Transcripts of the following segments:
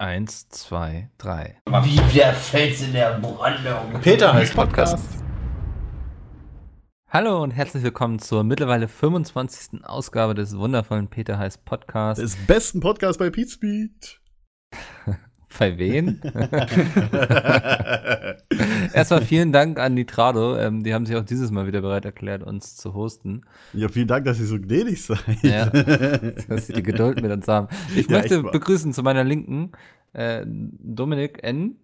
Eins, zwei, drei. Wie der Fels in der Brandung. Peter heißt Podcast. Hallo und herzlich willkommen zur mittlerweile 25. Ausgabe des wundervollen Peter heißt Podcast. Des besten Podcast bei Pete Speed. Bei wen? Erstmal vielen Dank an Nitrado. Ähm, die haben sich auch dieses Mal wieder bereit erklärt, uns zu hosten. Ja, vielen Dank, dass ihr so gnädig seid. Ja, dass sie die Geduld mit uns haben. Ich Ja, möchte begrüßen zu meiner Linken äh, Dominik N.,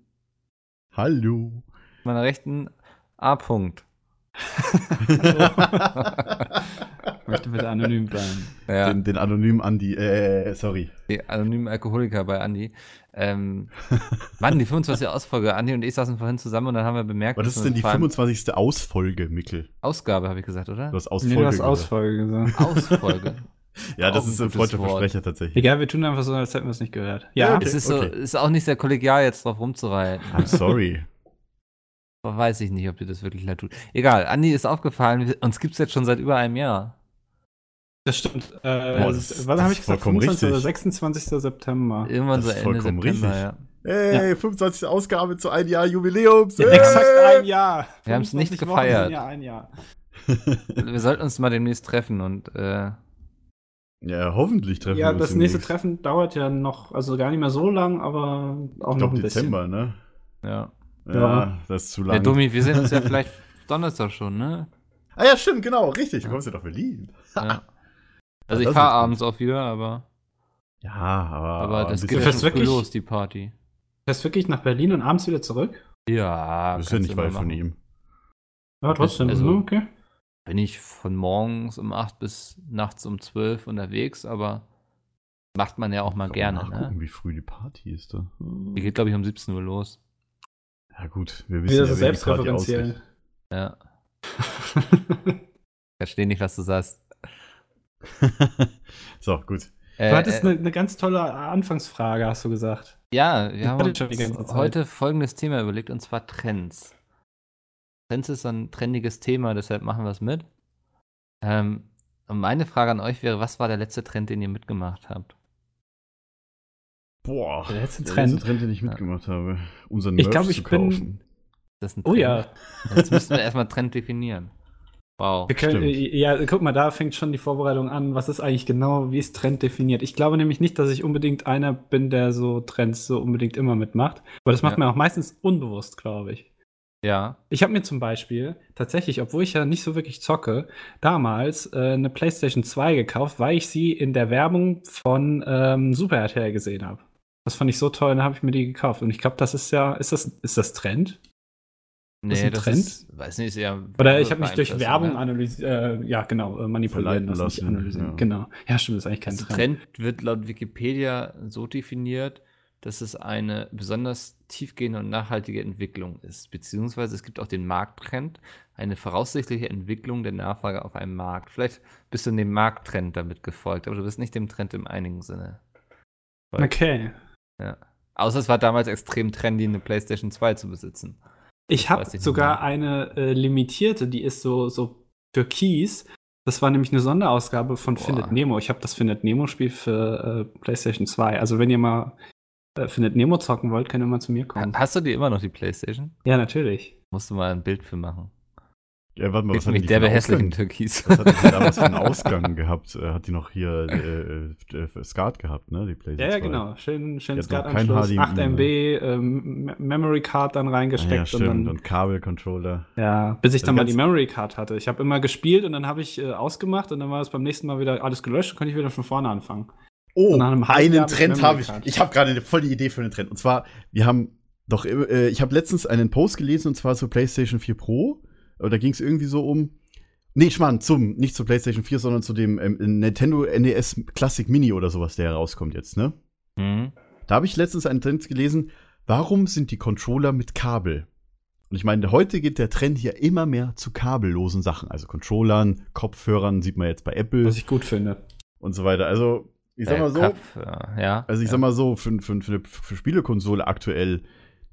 Hallo. meiner rechten A. -Punkt. Möchte bitte anonym bleiben. Ja, Den, den anonymen Andi, äh, sorry. die anonymen Alkoholiker bei Andi. Ähm, Mann, die 25. Ausfolge. Andi und ich saßen vorhin zusammen und dann haben wir bemerkt, Was ist denn die vor allem- 25. Ausfolge, Mikkel? Ausgabe, habe ich gesagt, oder? Du hast Nee, Ausfolge du hast gesagt. Ausfolge gesagt. Ausfolge. Ja, das ist ein freudscher. Versprecher tatsächlich. Egal, wir tun einfach so, als hätten wir es nicht gehört. Ja, Ja, okay. es ist, so, ist auch nicht sehr kollegial, jetzt drauf rumzureiten. I'm sorry. Weiß ich nicht, ob dir das wirklich leid tut. Egal, Andi ist aufgefallen, uns gibt es jetzt schon seit über einem Jahr. das stimmt. Äh, das, das- wann habe ich gesagt? vollkommen 25. oder richtig. 26. September. Irgendwann Das so Ende vollkommen September, richtig. ja. Hey, 25. Ausgabe zu ein Jahr Jubiläums. Hey! Exakt ein Jahr. Wir haben's nicht 25 Wochen gefeiert. Ja, ein Jahr. Wir sollten uns mal demnächst treffen und äh, Ja, hoffentlich treffen Ja, wir uns das nächste. Treffen dauert ja noch, also gar nicht mehr so lang, aber auch Ich noch glaube ein Dezember, ne? ja. Ja, Ja. das ist zu Ja, lang. Dummi, wir sehen uns ja vielleicht Donnerstag schon, ne? ah ja, stimmt, genau, richtig. Du kommst ja nach Berlin. Ja. Also das ich fahre gut. abends auch wieder, aber, Ja, aber, aber das geht ja schon wirklich? los, die Party. Fährst wirklich nach Berlin und abends wieder zurück? Ja, Das ist ja nicht weit von ihm. Ja, trotzdem. Also- ne, okay. Bin ich von morgens um 8 bis nachts um 12 unterwegs, aber macht man ja auch mal gerne, man nachgucken, ne? wie früh die Party ist da. Die geht, glaube ich, um 17 Uhr los. Ja gut, wir wissen Wieder ja, so wer die Party selbstreferenziell. Ja. Verstehe nicht, was du sagst. so, gut. Äh, Du hattest äh, eine, eine ganz tolle Anfangsfrage, hast du gesagt. Ja, wir Ich haben uns heute folgendes Thema überlegt, und zwar Trends. Trends ist so ein trendiges Thema, deshalb machen wir es mit. Ähm, und meine Frage an euch wäre, was war der letzte Trend, den ihr mitgemacht habt? Boah, Der letzte der Trend. letzte Trend, den ich mitgemacht habe. Unseren Ich Merch glaub, zu ich bin- kaufen. Ist das ein Oh Trend? ja. Jetzt müssen wir erstmal Trend definieren. Wow. Wir können, Stimmt. äh, ja, guck mal, da fängt schon die Vorbereitung an. Was ist eigentlich genau, wie ist Trend definiert? Ich glaube nämlich nicht, dass ich unbedingt einer bin, der so Trends so unbedingt immer mitmacht. Aber das macht Ja. man auch meistens unbewusst, glaube ich. Ja. Ich habe mir zum Beispiel tatsächlich, obwohl ich ja nicht so wirklich zocke, damals äh, eine PlayStation 2 gekauft, weil ich sie in der Werbung von ähm, Super RTL gesehen habe. Das fand ich so toll, dann habe ich mir die gekauft. Und ich glaube, das ist ja, ist das, ist das Trend? Nee, ein das Trend? ist, weiß nicht, ist eher Oder ich habe mich durch Werbung ne? analysiert, äh, ja genau, äh, manipulieren lassen, lassen, analysieren. ja. Genau. Ja, stimmt, das ist eigentlich kein Also Trend. Trend wird laut Wikipedia so definiert, dass es eine besonders tiefgehende und nachhaltige Entwicklung ist. Beziehungsweise es gibt auch den Markttrend, eine voraussichtliche Entwicklung der Nachfrage auf einem Markt. Vielleicht bist du dem Markttrend damit gefolgt, aber du bist nicht dem Trend im einigen Sinne. Okay. Ja. Außer es war damals extrem trendy, eine PlayStation 2 zu besitzen. Ich habe sogar eine äh, limitierte, die ist so, so türkis. Das war nämlich eine Sonderausgabe von Boah. Findet Nemo. Ich habe das Findet Nemo-Spiel für äh, PlayStation 2. Also, wenn ihr mal äh, Findet Nemo zocken wollt, könnt ihr mal zu mir kommen. Hast du dir immer noch die PlayStation? Ja, natürlich. Musst du mal ein Bild für machen. Ja, warte mal, was hat die der für einen behässlichen Ausgang? Türkis. Was hat die damals für einen Ausgang gehabt? Äh, Hat die noch hier äh, äh, Skat gehabt, ne? Die PlayStation Ja, ja, 2. genau. Schön, schön HDMI 8 mehr. MB, ähm, Me- Memory Card dann Ah, reingesteckt ja, stimmt. und dann Und Kabelcontroller. Ja, bis ich Also dann mal die Memory Card hatte. Ich habe immer gespielt und dann habe ich äh, ausgemacht und dann war es beim nächsten Mal wieder alles gelöscht und konnte ich wieder von vorne anfangen. Oh, Und nach einem halben Jahr einen Trend habe ich. Ich habe gerade eine voll die Idee für einen Trend. Und zwar, wir haben doch, äh, ich habe letztens einen Post gelesen und zwar zur PlayStation 4 Pro. Äh, Da ging es irgendwie so um. Nee, Schmarrn, zum, nicht zur PlayStation 4, sondern zu dem ähm, Nintendo NES Classic Mini oder sowas, der herauskommt jetzt, ne? Hm? Da habe ich letztens einen Trend gelesen, warum sind die Controller mit Kabel? Und ich meine, heute geht der Trend hier immer mehr zu kabellosen Sachen, also Controllern, Kopfhörern, sieht man jetzt bei Apple Was ich gut finde. und so weiter. Also, ich sag Äh, mal so, Kopf, ja, ja. also ich ja. sag mal so, für, für, für eine Spielekonsole aktuell,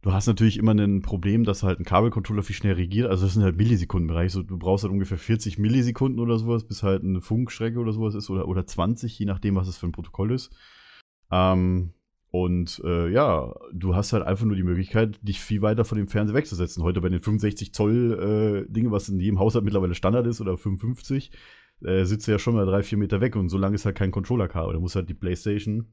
du hast natürlich immer ein Problem, dass halt ein Kabelcontroller viel schnell regiert. Also das sind halt Millisekundenbereich. So, du brauchst halt ungefähr 40 Millisekunden oder sowas, bis halt eine Funkstrecke oder sowas ist oder, oder 20, je nachdem, was es für ein Protokoll ist. Ähm, Und äh, ja, du hast halt einfach nur die Möglichkeit, dich viel weiter von dem Fernseher wegzusetzen. Heute bei den 65 Zoll äh, Dinge, was in jedem Haushalt mittlerweile Standard ist, oder 55, äh, sitzt du ja schon mal drei, vier Meter weg und so lange ist halt kein Controller-Kabel. Da muss halt die Playstation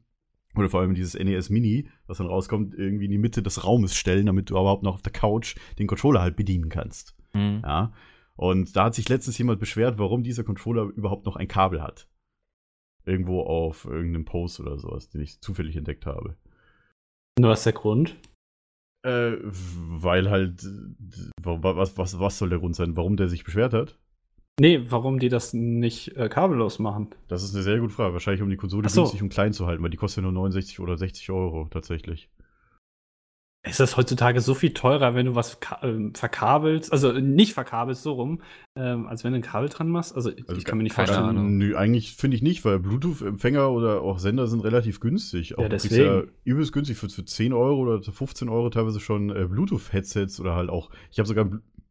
oder vor allem dieses NES Mini, was dann rauskommt, irgendwie in die Mitte des Raumes stellen, damit du überhaupt noch auf der Couch den Controller halt bedienen kannst. Mhm. Ja. Und da hat sich letztens jemand beschwert, warum dieser Controller überhaupt noch ein Kabel hat. Irgendwo auf irgendeinem Post oder sowas, den ich zufällig entdeckt habe. Und was ist der Grund? Äh, weil halt, äh, wa- wa- was, was, was soll der Grund sein, warum der sich beschwert hat? Nee, warum die das nicht äh, kabellos machen? Das ist eine sehr gute Frage. Wahrscheinlich, um die Konsole so. günstig und klein zu halten, weil die kostet ja nur 69 oder 60 Euro tatsächlich. Ist das heutzutage so viel teurer, wenn du was ähm, verkabelst, also äh, nicht verkabelst, so rum, ähm, als wenn du ein Kabel dran machst? Also, ich- Also ich kann mir nicht vorstellen. Ahnung. Nö, eigentlich finde ich nicht, weil Bluetooth-Empfänger oder auch Sender sind relativ günstig. Auch Ja, deswegen. ja übelst günstig für, für 10 Euro oder für 15 Euro teilweise schon äh, Bluetooth-Headsets oder halt auch, ich habe sogar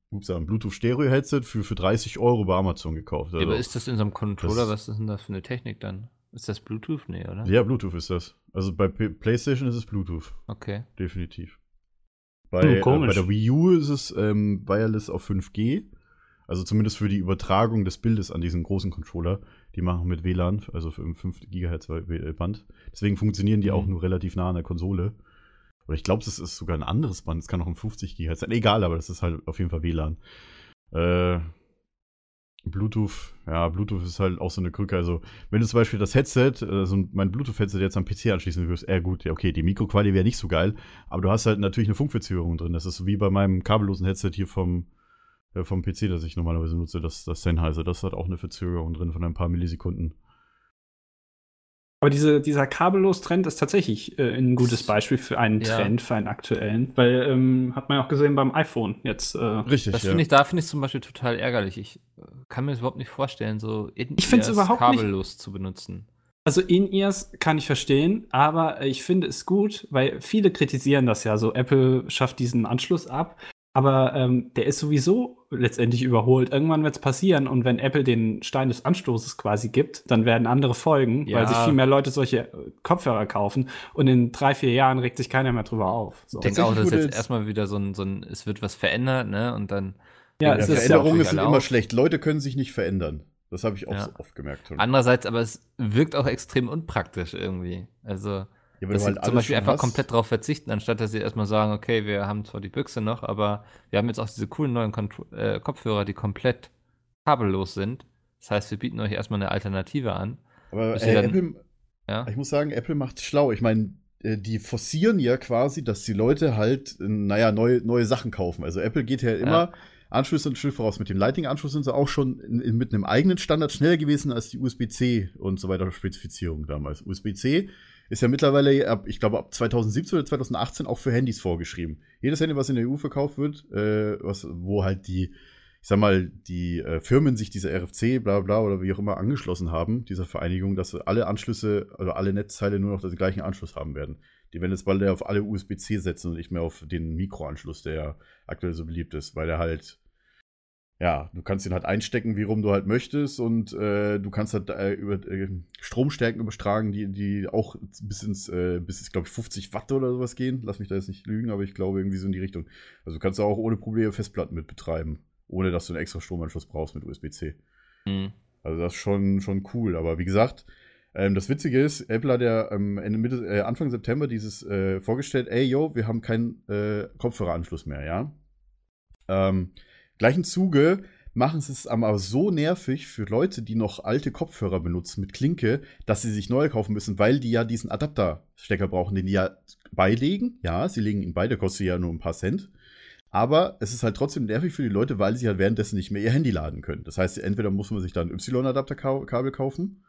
ups, ein Bluetooth-Stereo-Headset für, für 30 Euro bei Amazon gekauft. Ja, Also, aber ist das in so einem Controller, das- was ist denn das für eine Technik dann? Ist das Bluetooth? Nee, oder? ja, Bluetooth ist das. Also bei P PlayStation ist es Bluetooth, Okay. definitiv. Bei, Hm, äh, bei der Wii U ist es ähm, Wireless auf 5G. Also zumindest für die Übertragung des Bildes an diesen großen Controller. Die machen mit WLAN, also für 5 GHz Band. Deswegen funktionieren die Mhm. auch nur relativ nah an der Konsole. Oder ich glaube, es ist sogar ein anderes Band. Es kann auch ein 50 GHz sein. Egal, aber das ist halt auf jeden Fall WLAN. Äh, Bluetooth, ja, Bluetooth ist halt auch so eine Krücke. Also, wenn du zum Beispiel das Headset, also mein Bluetooth-Headset jetzt am PC anschließen würdest, äh, gut, ja, okay, die Mikroqualität wäre nicht so geil, aber du hast halt natürlich eine Funkverzögerung drin. Das ist wie bei meinem kabellosen Headset hier vom, äh, vom PC, das ich normalerweise nutze, das, das Sennheiser. Das hat auch eine Verzögerung drin von ein paar Millisekunden. Aber diese, dieser kabellos-Trend ist tatsächlich äh, ein gutes Beispiel für einen Ja. Trend, für einen aktuellen. Weil, ähm, hat man ja auch gesehen beim iPhone jetzt. Äh, Richtig, Das finde ich, da finde ich zum Beispiel total ärgerlich. Ich äh, kann mir das überhaupt nicht vorstellen, so in Ich find's überhaupt nicht- kabellos zu benutzen. Also In-Ears kann ich verstehen, aber ich finde es gut, weil viele kritisieren das ja so. Apple schafft diesen Anschluss ab, aber ähm, der ist sowieso letztendlich überholt. Irgendwann wird es passieren und wenn Apple den Stein des Anstoßes quasi gibt, dann werden andere folgen, Ja. weil sich viel mehr Leute solche äh, Kopfhörer kaufen und in drei, vier Jahren regt sich keiner mehr drüber auf. So. Ich denke auch, dass wurde jetzt erstmal wieder so ein, so ein, es wird was verändert, ne? Und dann Ja, Ja, ist Veränderungen sind immer schlecht. Leute können sich nicht verändern. Das habe ich auch Ja. so oft gemerkt. schon. andererseits, aber es wirkt auch extrem unpraktisch irgendwie. Also, Ja, dass halt sie alles zum Beispiel einfach hast. komplett drauf verzichten, anstatt dass sie erstmal sagen, okay, wir haben zwar die Büchse noch, aber wir haben jetzt auch diese coolen neuen Kontro äh, Kopfhörer, die komplett kabellos sind. Das heißt, wir bieten euch erstmal eine Alternative an. Aber äh, dann- Apple, Ja, ich muss sagen, Apple macht schlau. Ich meine, äh, die forcieren ja quasi, dass die Leute halt, äh, naja, neue, neue Sachen kaufen. Also Apple geht ja immer Anschlüsse und Schritt voraus. Mit dem Lightning-Anschluss sind sie auch schon in, in, mit einem eigenen Standard schneller gewesen als die USB-C und so weiter Spezifizierung damals. USB-C ist ja mittlerweile ab, ich glaube, ab 2017 oder 2018 auch für Handys vorgeschrieben. Jedes Handy, was in der EU verkauft wird, äh, was, wo halt die, ich sag mal, die äh, Firmen sich dieser RFC, bla bla oder wie auch immer angeschlossen haben, dieser Vereinigung, dass alle Anschlüsse, also alle Netzteile nur noch den gleichen Anschluss haben werden. Die werden jetzt bald auf alle USB-C setzen und nicht mehr auf den Mikroanschluss, der ja aktuell so beliebt ist, weil der halt, ja, du kannst ihn halt einstecken, wie rum du halt möchtest und äh, du kannst halt äh, über äh, Stromstärken übertragen, die, die auch bis ins, äh, bis ins, glaube ich, 50 Watt oder sowas gehen. Lass mich da jetzt nicht lügen, aber ich glaube irgendwie so in die Richtung. Also du kannst auch ohne Probleme Festplatten mit betreiben, ohne dass du einen extra Stromanschluss brauchst mit USB-C. hm. Also das ist schon, schon cool. Aber wie gesagt, ähm, das Witzige ist, Apple hat ja ähm, Ende Mitte, äh, Anfang September dieses äh, vorgestellt, ey yo, wir haben keinen Kopfhöreranschluss mehr, ja. Ähm, gleichen Zuge machen sie es aber so nervig für Leute, die noch alte Kopfhörer benutzen mit Klinke, dass sie sich neue kaufen müssen, weil die ja diesen Adapterstecker brauchen, den die ja beilegen. Ja, sie legen ihn bei, der kostet ja nur ein paar Cent. Aber es ist halt trotzdem nervig für die Leute, weil sie halt währenddessen nicht mehr ihr Handy laden können. Das heißt, entweder muss man sich dann ein Y-Adapterkabel kaufen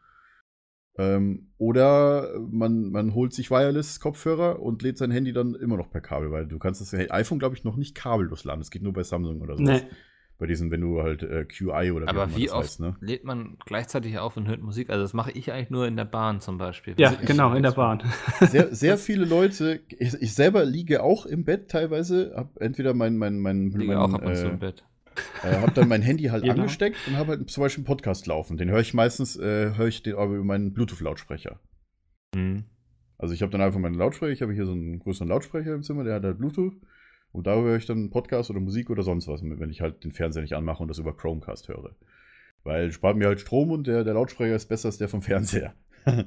ähm, oder man, man holt sich Wireless-Kopfhörer und lädt sein Handy dann immer noch per Kabel, weil du kannst das iPhone, glaube ich, noch nicht kabellos laden. Das geht nur bei Samsung oder so. Nee. Bei diesen, wenn du halt äh, QI oder Aber wie das oft heißt, ne? lädt man gleichzeitig auf und hört Musik? Also das mache ich eigentlich nur in der Bahn zum Beispiel. Ja, ich- genau, in der Bahn. Sehr, sehr viele Leute, ich, ich selber liege auch im Bett teilweise, hab entweder mein, mein, mein, Ich liege mein auch ab und zu äh, im Bett. Äh, hab dann mein Handy halt Genau. angesteckt und habe halt zum Beispiel einen Podcast laufen. Den höre ich meistens, äh, höre ich den aber über meinen Bluetooth-Lautsprecher. Hm. Also ich habe dann einfach meinen Lautsprecher, ich habe hier so einen größeren Lautsprecher im Zimmer, der hat halt Bluetooth. Und da höre ich dann Podcast oder Musik oder sonst was, wenn ich halt den Fernseher nicht anmache und das über Chromecast höre. Weil spart mir halt Strom und der, der Lautsprecher ist besser als der vom Fernseher.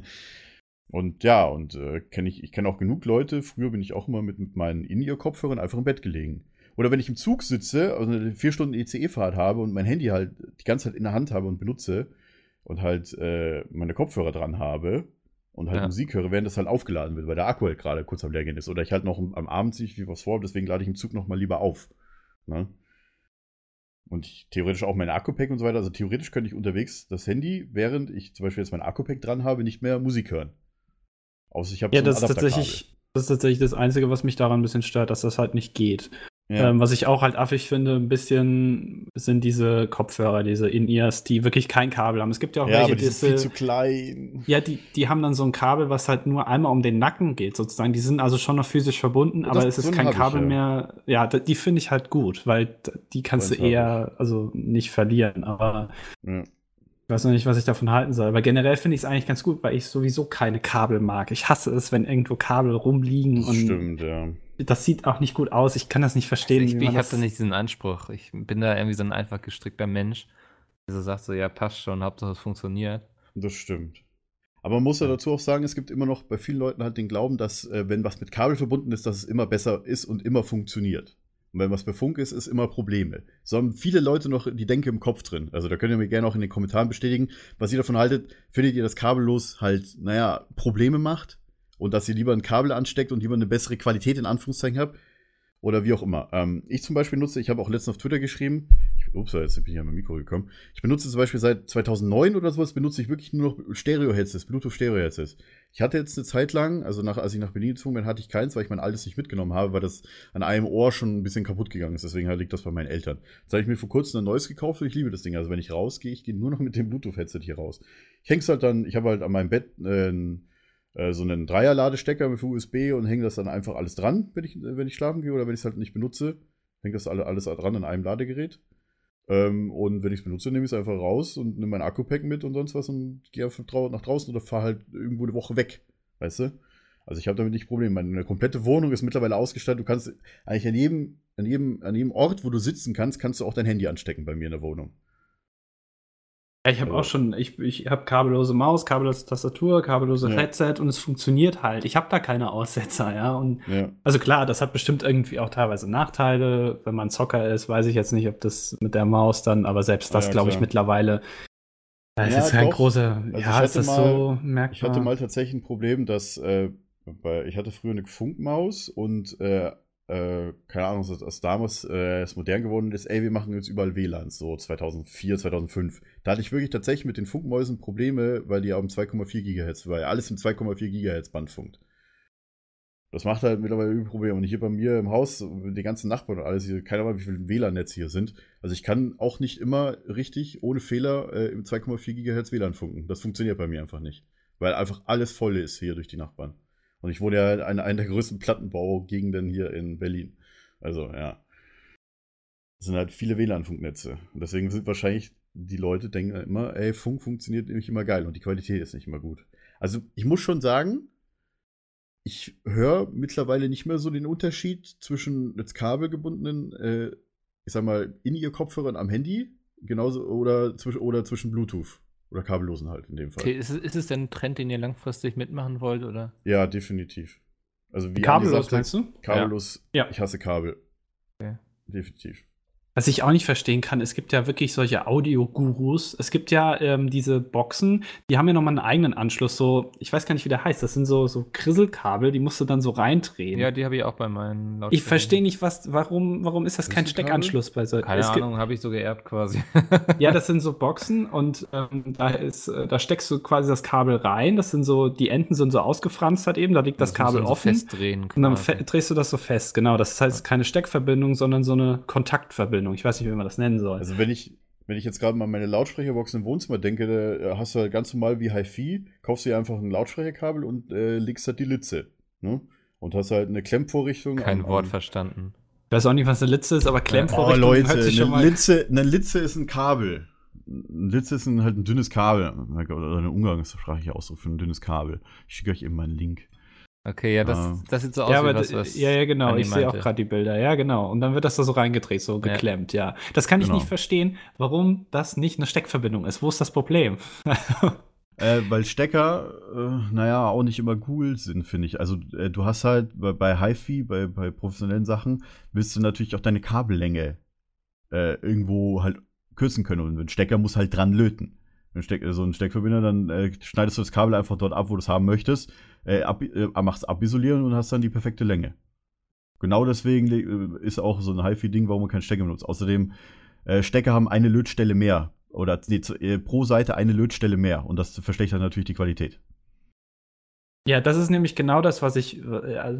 und ja, und äh, kenn ich, ich kenne auch genug Leute, früher bin ich auch immer mit, mit meinen In-Ear-Kopfhörern einfach im Bett gelegen. Oder wenn ich im Zug sitze, also eine vier Stunden ECE-Fahrt habe und mein Handy halt die ganze Zeit in der Hand habe und benutze und halt äh, meine Kopfhörer dran habe und halt Ja. Musik höre, während das halt aufgeladen wird, weil der Akku halt gerade kurz am Leergehen ist. Oder ich halt noch am Abend sich wie was vor, deswegen lade ich im Zug noch mal lieber auf. Ne? Und ich, theoretisch auch mein Akku-Pack und so weiter. Also theoretisch könnte ich unterwegs das Handy, während ich zum Beispiel jetzt mein Akku-Pack dran habe, nicht mehr Musik hören. Außer ich habe Ja, so das ist tatsächlich, das ist tatsächlich das Einzige, was mich daran ein bisschen stört, dass das halt nicht geht. Ja. Ähm, was ich auch halt affig finde, ein bisschen sind diese Kopfhörer, diese In-Ears, die wirklich kein Kabel haben. Es gibt ja auch ja, welche, aber die die, sind viel zu klein. ja, die, die haben dann so ein Kabel, was halt nur einmal um den Nacken geht, sozusagen. Die sind also schon noch physisch verbunden, Das- aber es ist kein ich, Kabel ja. mehr. Ja, die finde ich halt gut, weil die kannst So du eher, also nicht verlieren. Aber Ja. ich weiß noch nicht, was ich davon halten soll. Aber generell finde ich es eigentlich ganz gut, weil ich sowieso keine Kabel mag. Ich hasse es, wenn irgendwo Kabel rumliegen Das und stimmt, ja. Das sieht auch nicht gut aus. Ich kann das nicht verstehen. ich bin- ich man habe da nicht diesen Anspruch. Ich bin da irgendwie so ein einfach gestrickter Mensch, der so sagt so, ja, passt schon, Hauptsache es funktioniert. Das stimmt. Aber man muss ja dazu auch sagen, es gibt immer noch bei vielen Leuten halt den Glauben, dass, äh, wenn was mit Kabel verbunden ist, dass es immer besser ist und immer funktioniert. Und wenn was bei Funk ist, ist immer Probleme. So haben viele Leute noch die Denke im Kopf drin. Also da könnt ihr mir gerne auch in den Kommentaren bestätigen, was ihr davon haltet. Findet ihr, dass kabellos halt, naja, Probleme macht? Und dass ihr lieber ein Kabel ansteckt und lieber eine bessere Qualität in Anführungszeichen habt? Oder wie auch immer. Ähm, ich zum Beispiel nutze, ich habe auch letztens auf Twitter geschrieben, ich, ups, jetzt bin ich an mein Mikro gekommen. Ich benutze zum Beispiel seit 2009 oder sowas, benutze ich wirklich nur noch Stereo-Headsets, Bluetooth-Stereo-Headsets. Ich hatte jetzt eine Zeit lang, also nach, als ich nach Berlin gezogen bin, hatte ich keins, weil ich mein altes nicht mitgenommen habe, weil das an einem Ohr schon ein bisschen kaputt gegangen ist. Deswegen liegt das bei meinen Eltern. Jetzt habe ich mir vor kurzem ein neues gekauft und ich liebe das Ding. Also wenn ich rausgehe, ich gehe nur noch mit dem Bluetooth-Headset hier raus. Ich häng's halt dann, ich habe halt an meinem Bett äh, ein- äh, so einen Dreier-Ladestecker für USB und hänge das dann einfach alles dran, wenn ich, wenn ich schlafen gehe oder wenn ich es halt nicht benutze. Hängt das alle, alles dran an einem Ladegerät. Ähm, und wenn ich es benutze, nehme ich es einfach raus und nehme mein Akku-Pack mit und sonst was und gehe einfach nach draußen oder fahre halt irgendwo eine Woche weg. Weißt du? Also ich habe damit nicht Probleme. Meine komplette Wohnung ist mittlerweile ausgestattet. Du kannst eigentlich an jedem, an jedem, an jedem Ort, wo du sitzen kannst, kannst du auch dein Handy anstecken bei mir in der Wohnung. Ja, ich habe auch schon, ich, ich habe kabellose Maus, kabellose Tastatur, kabellose Ja. Headset und es funktioniert halt. Ich habe da keine Aussetzer, ja. Und Ja. also klar, das hat bestimmt irgendwie auch teilweise Nachteile. Wenn man Zocker ist, weiß ich jetzt nicht, ob das mit der Maus dann, aber selbst das Ja, glaube ich mittlerweile. Da ist jetzt kein doch. großer. Also ich ja, ist hatte das mal- so merkbar? Ich hatte mal tatsächlich ein Problem, dass äh, ich hatte früher eine Funkmaus und äh, äh, keine Ahnung, dass das damals äh, es modern geworden ist, ey, wir machen jetzt überall WLANs, so 2004, 2005. Da hatte ich wirklich tatsächlich mit den Funkmäusen Probleme, weil die auf dem 2,4 Gigahertz, weil alles im 2,4 Gigahertz Band funkt. Das macht halt mittlerweile übel Probleme. Und hier bei mir im Haus, die ganzen Nachbarn und alles, keine Ahnung, wie viele WLAN-Netze hier sind. Also ich kann auch nicht immer richtig ohne Fehler äh, im 2,4 Gigahertz WLAN funken. Das funktioniert bei mir einfach nicht. Weil einfach alles voll ist hier durch die Nachbarn. Und ich wohne ja in einer, der größten Plattenbaugegenden hier in Berlin. Also, ja. Es sind halt viele WLAN-Funknetze. Und deswegen sind wahrscheinlich die Leute denken immer, ey, Funk funktioniert nämlich immer geil und die Qualität ist nicht immer gut. Also, ich muss schon sagen, ich höre mittlerweile nicht mehr so den Unterschied zwischen jetzt kabelgebundenen, äh, ich sag mal, in ihr Kopfhörern am Handy, genauso oder, zwisch oder zwischen Bluetooth oder kabellosen halt in dem Fall. Okay, ist, es- ist es denn ein Trend, den ihr langfristig mitmachen wollt, oder? Ja, definitiv. Also wie Kabellos, sagte, meinst du? Kabellos. Ja. Ich hasse Kabel. Okay. Definitiv. Was ich auch nicht verstehen kann, es gibt ja wirklich solche Audio-Gurus. Es gibt ja ähm, diese Boxen, die haben ja nochmal einen eigenen Anschluss. So, ich weiß gar nicht, wie der heißt. Das sind so, so Krisselkabel, die musst du dann so reindrehen. Ja, die habe ich auch bei meinen Lautsprechern. ich verstehe nicht, was, warum, warum ist das kein? Steckanschluss bei so Keine es Ahnung, habe ich so geerbt quasi. Ja, das sind so Boxen und ähm, da ist, äh, da steckst du quasi das Kabel rein. Das sind so, die Enden sind so ausgefranst halt eben, da liegt das, musst Kabel so offen. Festdrehen Und dann quasi. drehst du das so fest, genau. Das heißt keine Steckverbindung, sondern so eine Kontaktverbindung. Ich weiß nicht, wie man das nennen soll. Also wenn ich, wenn ich jetzt gerade mal an meine Lautsprecherbox im Wohnzimmer denke, da hast du halt ganz normal wie HiFi, kaufst dir einfach ein Lautsprecherkabel und äh, legst halt die Litze. Ne? Und hast halt eine Klemmvorrichtung. Kein am- Wort am- verstanden. Ich weiß auch nicht, was eine Litze ist, aber Oh Klemmvorrichtung Leute, hört sich schon eine mal. Litze, eine Litze ist ein Kabel. Ein Litze ist ein, halt ein dünnes Kabel. Oder eine umgangssprachliche Ausdruck für ein dünnes Kabel. Ich schicke euch eben mal einen Link. Okay, ja, das, Ah. das sieht so aus Ja, wie aber was, was ja, ja, genau. Ich sehe auch gerade die Bilder. Ja, genau. Und dann wird das da so reingedreht, so Ja. geklemmt, ja. Das kann ich Genau. nicht verstehen, warum das nicht eine Steckverbindung ist. Wo ist das Problem? Äh, weil Stecker, äh, naja, auch nicht immer cool sind, finde ich. Also, äh, du hast halt bei, bei HiFi, bei, bei professionellen Sachen, willst du natürlich auch deine Kabellänge äh, irgendwo halt kürzen können. Und ein Stecker muss halt dran löten. Steck, so ein Steckverbinder, dann äh, schneidest du das Kabel einfach dort ab, wo du es haben möchtest, äh, ab, äh, machst abisolieren und hast dann die perfekte Länge. Genau deswegen äh, ist auch so ein HiFi-Ding, warum man keinen Stecker benutzt. Außerdem, äh, Stecker haben eine Lötstelle mehr. Oder nee, äh, pro Seite eine Lötstelle mehr. Und das verschlechtert natürlich die Qualität. Ja, das ist nämlich genau das, was ich, äh,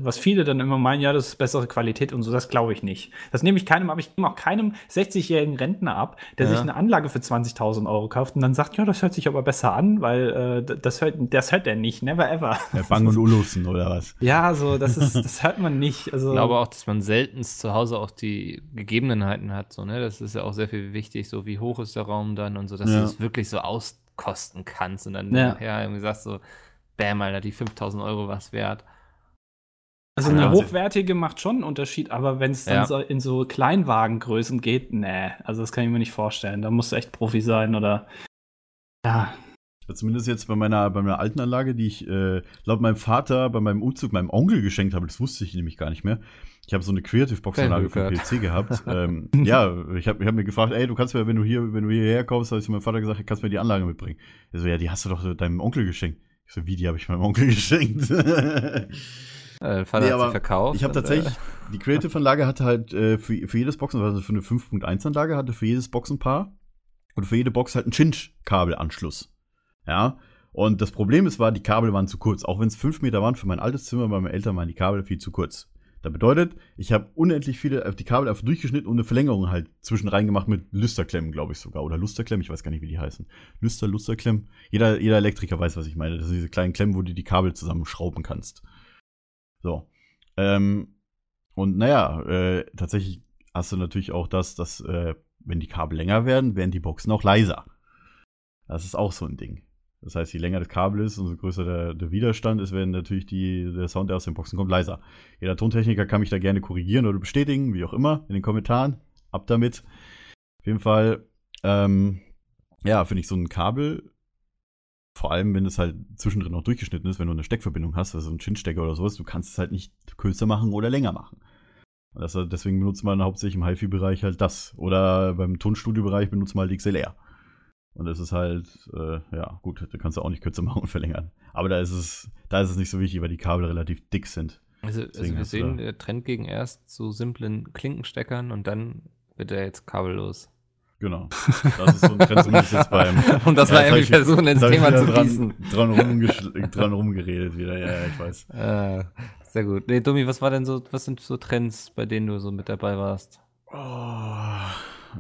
was viele dann immer meinen, ja, das ist bessere Qualität und so, das glaube ich nicht. Das nehme ich keinem ab, ich nehme auch keinem 60-jährigen Rentner ab, der Ja. sich eine Anlage für 20.000 Euro kauft und dann sagt, ja, das hört sich aber besser an, weil äh, das hört, das hört er nicht, never ever. Ja, Bang und Olufsen oder was? Ja, so, das ist, das hört man nicht. Also, Ich glaube auch, dass man seltenst zu Hause auch die Gegebenheiten hat. So, ne? Das ist ja auch sehr viel wichtig, so wie hoch ist der Raum dann und so, dass Ja. du es wirklich so auskosten kannst und dann Ja. nachher irgendwie sagst so, bam, Alter, die 5000 Euro was wert. Also eine Wahnsinn. hochwertige macht schon einen Unterschied, aber wenn es dann Ja. so in so Kleinwagengrößen geht, nee, also das kann ich mir nicht vorstellen. Da musst du echt Profi sein oder ja. Ja, Zumindest jetzt bei meiner, bei meiner alten Anlage, die ich äh, laut meinem Vater bei meinem Umzug meinem Onkel geschenkt habe, das wusste ich nämlich gar nicht mehr. Ich habe so eine Creative Box Anlage Kein für PC gehabt. ähm, ja, ich habe ich hab mir gefragt, ey, du kannst mir, wenn du hier, wenn du hierher kommst, habe ich zu meinem Vater gesagt, du kannst mir die Anlage mitbringen. Er so, ja, die hast du doch deinem Onkel geschenkt. Ich so, wie, die habe ich meinem Onkel geschenkt? Äh, der Vater Nee, hat sie verkauft. Ich habe tatsächlich, die Creative-Anlage hatte halt äh, für, für jedes Boxen, also für eine 5.1-Anlage hatte für jedes Boxenpaar und für jede Box halt einen Cinch-Kabelanschluss. Ja. Und das Problem ist, war, die Kabel waren zu kurz. Auch wenn es 5 Meter waren für mein altes Zimmer, bei meinen Eltern waren die Kabel viel zu kurz. Das bedeutet, ich habe unendlich viele, äh, die Kabel einfach durchgeschnitten und eine Verlängerung halt zwischen reingemacht mit Lüsterklemmen, glaube ich sogar. Oder Lusterklemmen, ich weiß gar nicht, wie die heißen. Lüster, Lusterklemmen. Jeder, jeder Elektriker weiß, was ich meine. Das sind diese kleinen Klemmen, wo du die Kabel zusammenschrauben kannst. So. Ähm, und naja, äh, tatsächlich hast du natürlich auch das, dass, äh, wenn die Kabel länger werden, werden die Boxen auch leiser. Das ist auch so ein Ding. Das heißt, je länger das Kabel ist, umso größer der, der Widerstand ist, werden natürlich die, der Sound, der aus den Boxen kommt, leiser. Jeder Tontechniker kann mich da gerne korrigieren oder bestätigen, wie auch immer, in den Kommentaren. Ab damit. Auf jeden Fall, ähm, ja, finde ich so ein Kabel, vor allem wenn es halt zwischendrin noch durchgeschnitten ist, wenn du eine Steckverbindung hast, also einen Chinstecker oder sowas, du kannst es halt nicht kürzer machen oder länger machen. Das, deswegen benutzt man hauptsächlich im HiFi-Bereich halt das. Oder beim Tonstudio-Bereich benutzt man halt XLR. Und das ist halt, äh, ja, gut, da kannst du auch nicht kürzer machen und verlängern. Aber da ist es, da ist es nicht so wichtig, weil die Kabel relativ dick sind. Also, also wir sehen, der Trend ging erst zu simplen Klinkensteckern und dann wird er jetzt kabellos. Genau. Das ist so ein Trend zumindest jetzt beim. Und das Ja, war irgendwie versuchen, ins Thema zu dran, gießen. Dran, rumgesch- dran rumgeredet wieder, ja, ja, ich weiß. Äh, sehr gut. Nee, Domi, was war denn so, was sind so Trends, bei denen du so mit dabei warst? Oh,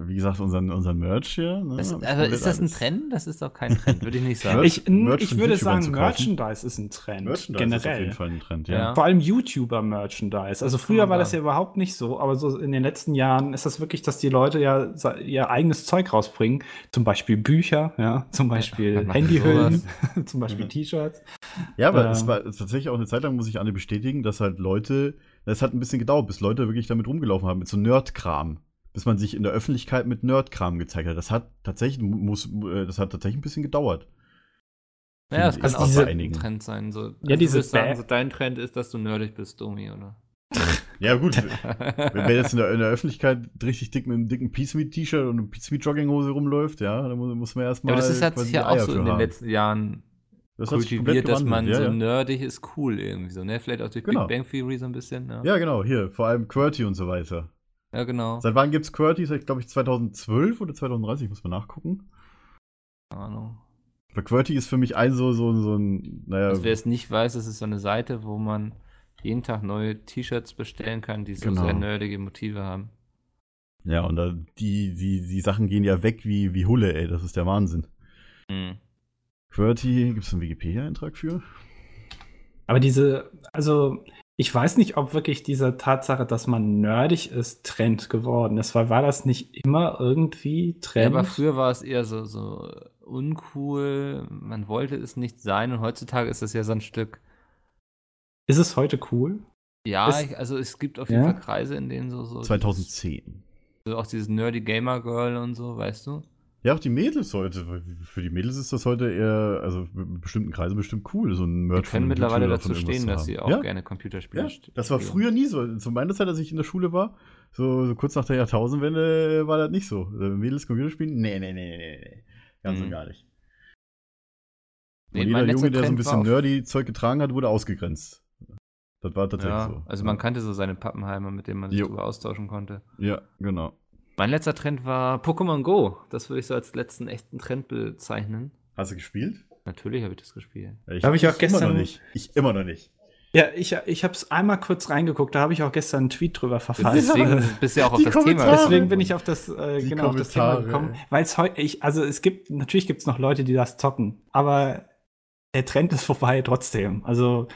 wie gesagt, unseren, unseren Merch hier. Ne, Das, komplett ist das ein. Trend? Das ist doch kein Trend, würde ich nicht sagen. Ich, ich würde YouTubern sagen. Merchandise ist ein Trend. Merchandise generell. ist auf jeden Fall ein Trend, ja. Ja. Vor allem YouTuber-Merchandise. Also früher war das ja überhaupt nicht so, aber so in den letzten Jahren ist das wirklich, dass die Leute ja ihr eigenes Zeug rausbringen. Zum Beispiel Bücher, ja, zum Beispiel Handyhüllen, zum. Beispiel T-Shirts. Ja, aber Ähm. es war tatsächlich auch eine Zeit lang, muss ich Anne bestätigen, dass halt Leute, es hat ein bisschen gedauert, bis Leute wirklich damit rumgelaufen haben, mit so Nerdkram. Bis man sich in der Öffentlichkeit mit Nerdkram gezeigt hat. Das hat tatsächlich, muss, äh, das hat tatsächlich ein bisschen gedauert. ja, das kann ich. auch Diese- so ein Trend sein. So, Ja, diese du würdest sagen, so dein Trend ist, dass du nerdig bist, Domi, oder? Ja, gut. Wenn wer jetzt in der, in der Öffentlichkeit richtig dick mit einem dicken Peace Meat T-Shirt und einem Peace Meat Jogginghose rumläuft, ja, dann muss, muss man Ja, erstmal. aber das ist, sich ja auch so in den letzten Jahren Das kultiviert, dass man gewandelt, so ja, ja. nerdig ist cool irgendwie so, ne? Vielleicht auch durch Genau. Big Bang Theory so ein bisschen, ne? Ja, genau, hier, vor allem QWERTY und so weiter. Ja, genau. Seit wann gibt's QWERTY? Seit, glaube ich, 2012 oder 2030, muss man nachgucken. Keine Ahnung. Weil QWERTY ist für mich ein so, so, so ein, naja, Also, wer es nicht weiß, das ist so eine Seite, wo man jeden Tag neue T-Shirts bestellen kann, die so Genau. sehr nerdige Motive haben. ja, und da, die, die, die Sachen gehen ja weg wie, wie Hulle, ey, das ist der Wahnsinn. Mhm. QWERTY, gibt's einen Wikipedia-Eintrag für? Aber diese, also ich weiß nicht, ob wirklich diese Tatsache, dass man nerdig ist, Trend geworden ist, weil war das nicht immer irgendwie Ja, Trend? aber früher war es eher so, so uncool, man wollte es nicht sein und heutzutage ist es ja so ein Stück Ist es heute cool? Ja, Ist- ich, also es gibt auf jeden Ja? Fall Kreise, in denen so. so 2010. So auch dieses Nerdy Gamer Girl und so, weißt du? Ja, auch die Mädels heute. Für die Mädels ist das heute eher, also in bestimmten Kreisen bestimmt cool, so ein Die Merch können von mittlerweile dazu stehen, dass sie auch ja? gerne Computerspiele Ja, das war früher nie so. Zu meiner Zeit, als ich in der Schule war, so, so kurz nach der Jahrtausendwende, war das nicht so. Äh, Mädels Computer spielen? Nee, nee, nee, nee, nee. Ganz und Mhm. gar nicht. Nee, Und jeder Junge, der so ein Trend bisschen nerdy Zeug getragen hat, wurde ausgegrenzt. Das war tatsächlich Ja, so. also man kannte so seine Pappenheimer, mit denen man sich Jo. darüber austauschen konnte. Ja, genau. Mein letzter Trend war Pokémon Go. Das würde ich so als letzten echten Trend bezeichnen. Hast du gespielt? Natürlich habe ich das gespielt. Ich Hab ich auch immer noch gestern- nicht. Ich immer noch nicht. Ja, ich, ich habe es einmal kurz reingeguckt, da habe ich auch gestern einen Tweet drüber verfasst. Deswegen bist du ja auch auf das Thema Kommentare. gekommen. Deswegen bin ich auf das, äh, Die genau, auf das Thema gekommen. Weil es heute, ich, also es gibt, natürlich gibt es noch Leute, die das zocken, aber der Trend ist vorbei trotzdem. Also,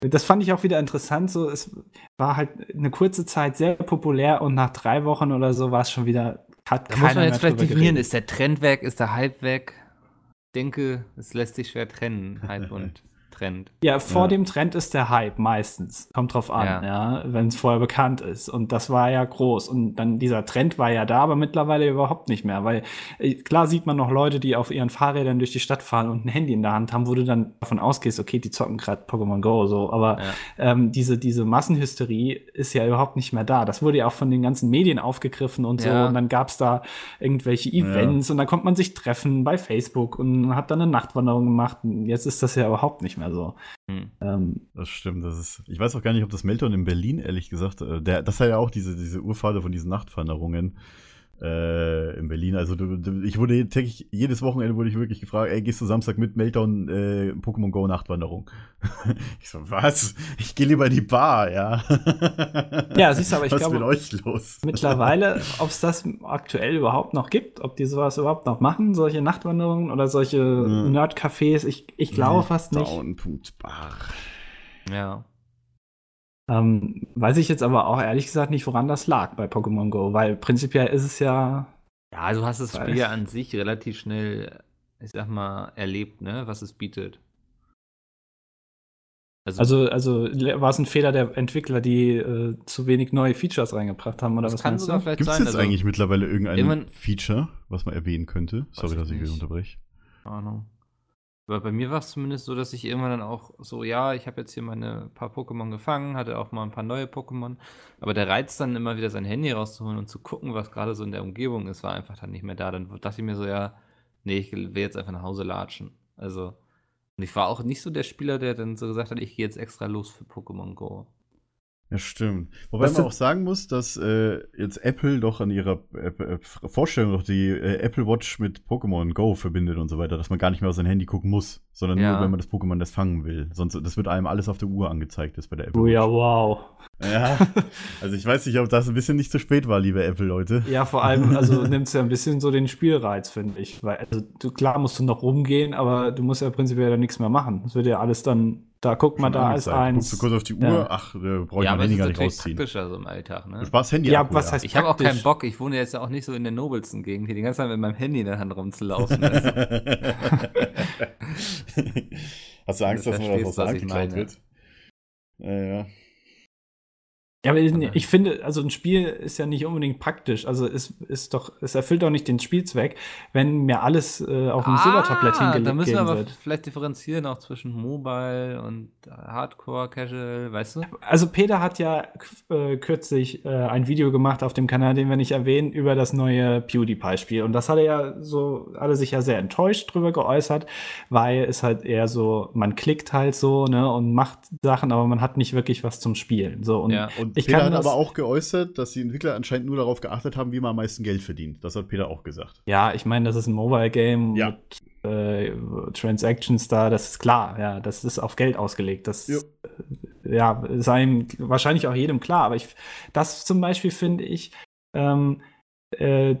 das fand ich auch wieder interessant. So, es war halt eine kurze Zeit sehr populär und nach drei Wochen oder so war es schon wieder. Hat Da muss man jetzt vielleicht definieren, geredet. ist der Trend weg, ist der Hype weg? Ich denke, es lässt sich schwer trennen, Hype und Trend. Ja, vor Ja. dem Trend ist der Hype meistens. Kommt drauf an, Ja. ja, wenn es vorher bekannt ist. Und das war ja groß. Und dann dieser Trend war ja da, aber mittlerweile überhaupt nicht mehr. Weil äh, klar sieht man noch Leute, die auf ihren Fahrrädern durch die Stadt fahren und ein Handy in der Hand haben, wo du dann davon ausgehst, okay, die zocken gerade Pokémon Go so. Aber Ja. ähm, diese, diese Massenhysterie ist ja überhaupt nicht mehr da. Das wurde ja auch von den ganzen Medien aufgegriffen und so. Und dann gab es da irgendwelche Events und dann konnte man sich treffen bei Facebook und hat dann eine Nachtwanderung gemacht. Und jetzt ist das ja überhaupt nicht mehr so. Hm. Ähm, Das stimmt. Das ist, ich weiß auch gar nicht, ob das Meltdown in Berlin, ehrlich gesagt, äh, der, das hat ja auch diese, diese Urvater von diesen Nachtwanderungen äh, in Berlin. Also du, du, ich wurde täglich, jedes Wochenende wurde ich wirklich gefragt, ey, gehst du Samstag mit Meltdown äh, Pokémon Go Nachtwanderung? ich so, was? Ich gehe lieber in die Bar, ja. Ja, siehst du, aber ich was glaube- euch los? mittlerweile, ob es das aktuell überhaupt noch gibt, ob die sowas überhaupt noch machen, solche Nachtwanderungen oder solche Mhm. Nerdcafés, ich, ich glaube fast nicht. Down.bar. Ja. Ähm, weiß ich jetzt aber auch ehrlich gesagt nicht, woran das lag bei Pokémon Go, weil prinzipiell ist es ja, Ja, du hast das. Spiel ja an sich relativ schnell, ich sag mal, erlebt, ne, was es bietet. Also, also, also war es ein Fehler der Entwickler, die äh, zu wenig neue Features reingebracht haben, oder das was kann du? vielleicht Gibt es sein. jetzt also, eigentlich mittlerweile irgendein Feature, was man erwähnen könnte? Sorry, ich dass ich hier nicht. unterbreche. Keine Ahnung. Aber bei mir war es zumindest so, dass ich irgendwann dann auch so, ja, ich habe jetzt hier meine paar Pokémon gefangen, hatte auch mal ein paar neue Pokémon. Aber der Reiz dann immer wieder sein Handy rauszuholen und zu gucken, was gerade so in der Umgebung ist, war einfach dann nicht mehr da. Dann dachte ich mir so, ja, nee, ich will jetzt einfach nach Hause latschen. Also, und ich war auch nicht so der Spieler, der dann so gesagt hat, ich gehe jetzt extra los für Pokémon Go. Ja, stimmt. Wobei Was man auch sagen muss, dass äh, jetzt Apple doch an ihrer äh, Vorstellung doch die äh, Apple Watch mit Pokémon Go verbindet und so weiter, dass man gar nicht mehr auf sein Handy gucken muss, sondern Ja. nur, wenn man das Pokémon das fangen will. Sonst, das wird einem alles auf der Uhr angezeigt, ist bei der Apple Oh Watch. ja, wow. Ja. Also ich weiß nicht, ob das ein bisschen nicht zu spät war, liebe Apple-Leute. Ja, vor allem, also nimmt es ja ein bisschen so den Spielreiz, finde ich. Weil, also, du, klar musst du noch rumgehen, aber du musst ja prinzipiell dann nichts mehr machen. Das wird ja alles dann, da guck mal, da ist angezeigt. Guckst eins. du kurz auf die Uhr, Ja. ach, da brauche ich ja, mein es Handy ist gar nicht rausziehen. praktischer so im Alltag, ne? Du sparst Handy Ja, was heißt Ich habe auch keinen? Bock, ich wohne jetzt ja auch nicht so in der nobelsten Gegend, hier die ganze Zeit mit meinem Handy in der Hand rumzulaufen. Also, Hast du Angst, Du dass man das verstehst, aus was der Hand geklaut wird? Ja, ja. Ja, aber ich finde, also ein Spiel ist ja nicht unbedingt praktisch. Also es ist doch, es erfüllt auch nicht den Spielzweck, wenn mir alles äh, auf dem Silbertablett Ah, da hingelegt müssen wir aber wird. vielleicht differenzieren auch zwischen Mobile und Hardcore, Casual, weißt du? Also Peter hat ja äh, kürzlich äh, ein Video gemacht auf dem Kanal, den wir nicht erwähnen, über das neue PewDiePie-Spiel. Und das hat er ja so, er sich ja sehr enttäuscht drüber geäußert, weil es halt eher so, man klickt halt so, ne, und macht Sachen, aber man hat nicht wirklich was zum Spielen. So, und Ja. Und Ich Peter hat aber auch geäußert, dass die Entwickler anscheinend nur darauf geachtet haben, wie man am meisten Geld verdient. Das hat Peter auch gesagt. Ja, ich meine, das ist ein Mobile-Game Ja. mit äh, Transactions da, das ist klar, ja, das ist auf Geld ausgelegt. Das Jo. äh, ja, sei ihm wahrscheinlich auch jedem klar, aber ich, das zum Beispiel finde ich, ähm, äh,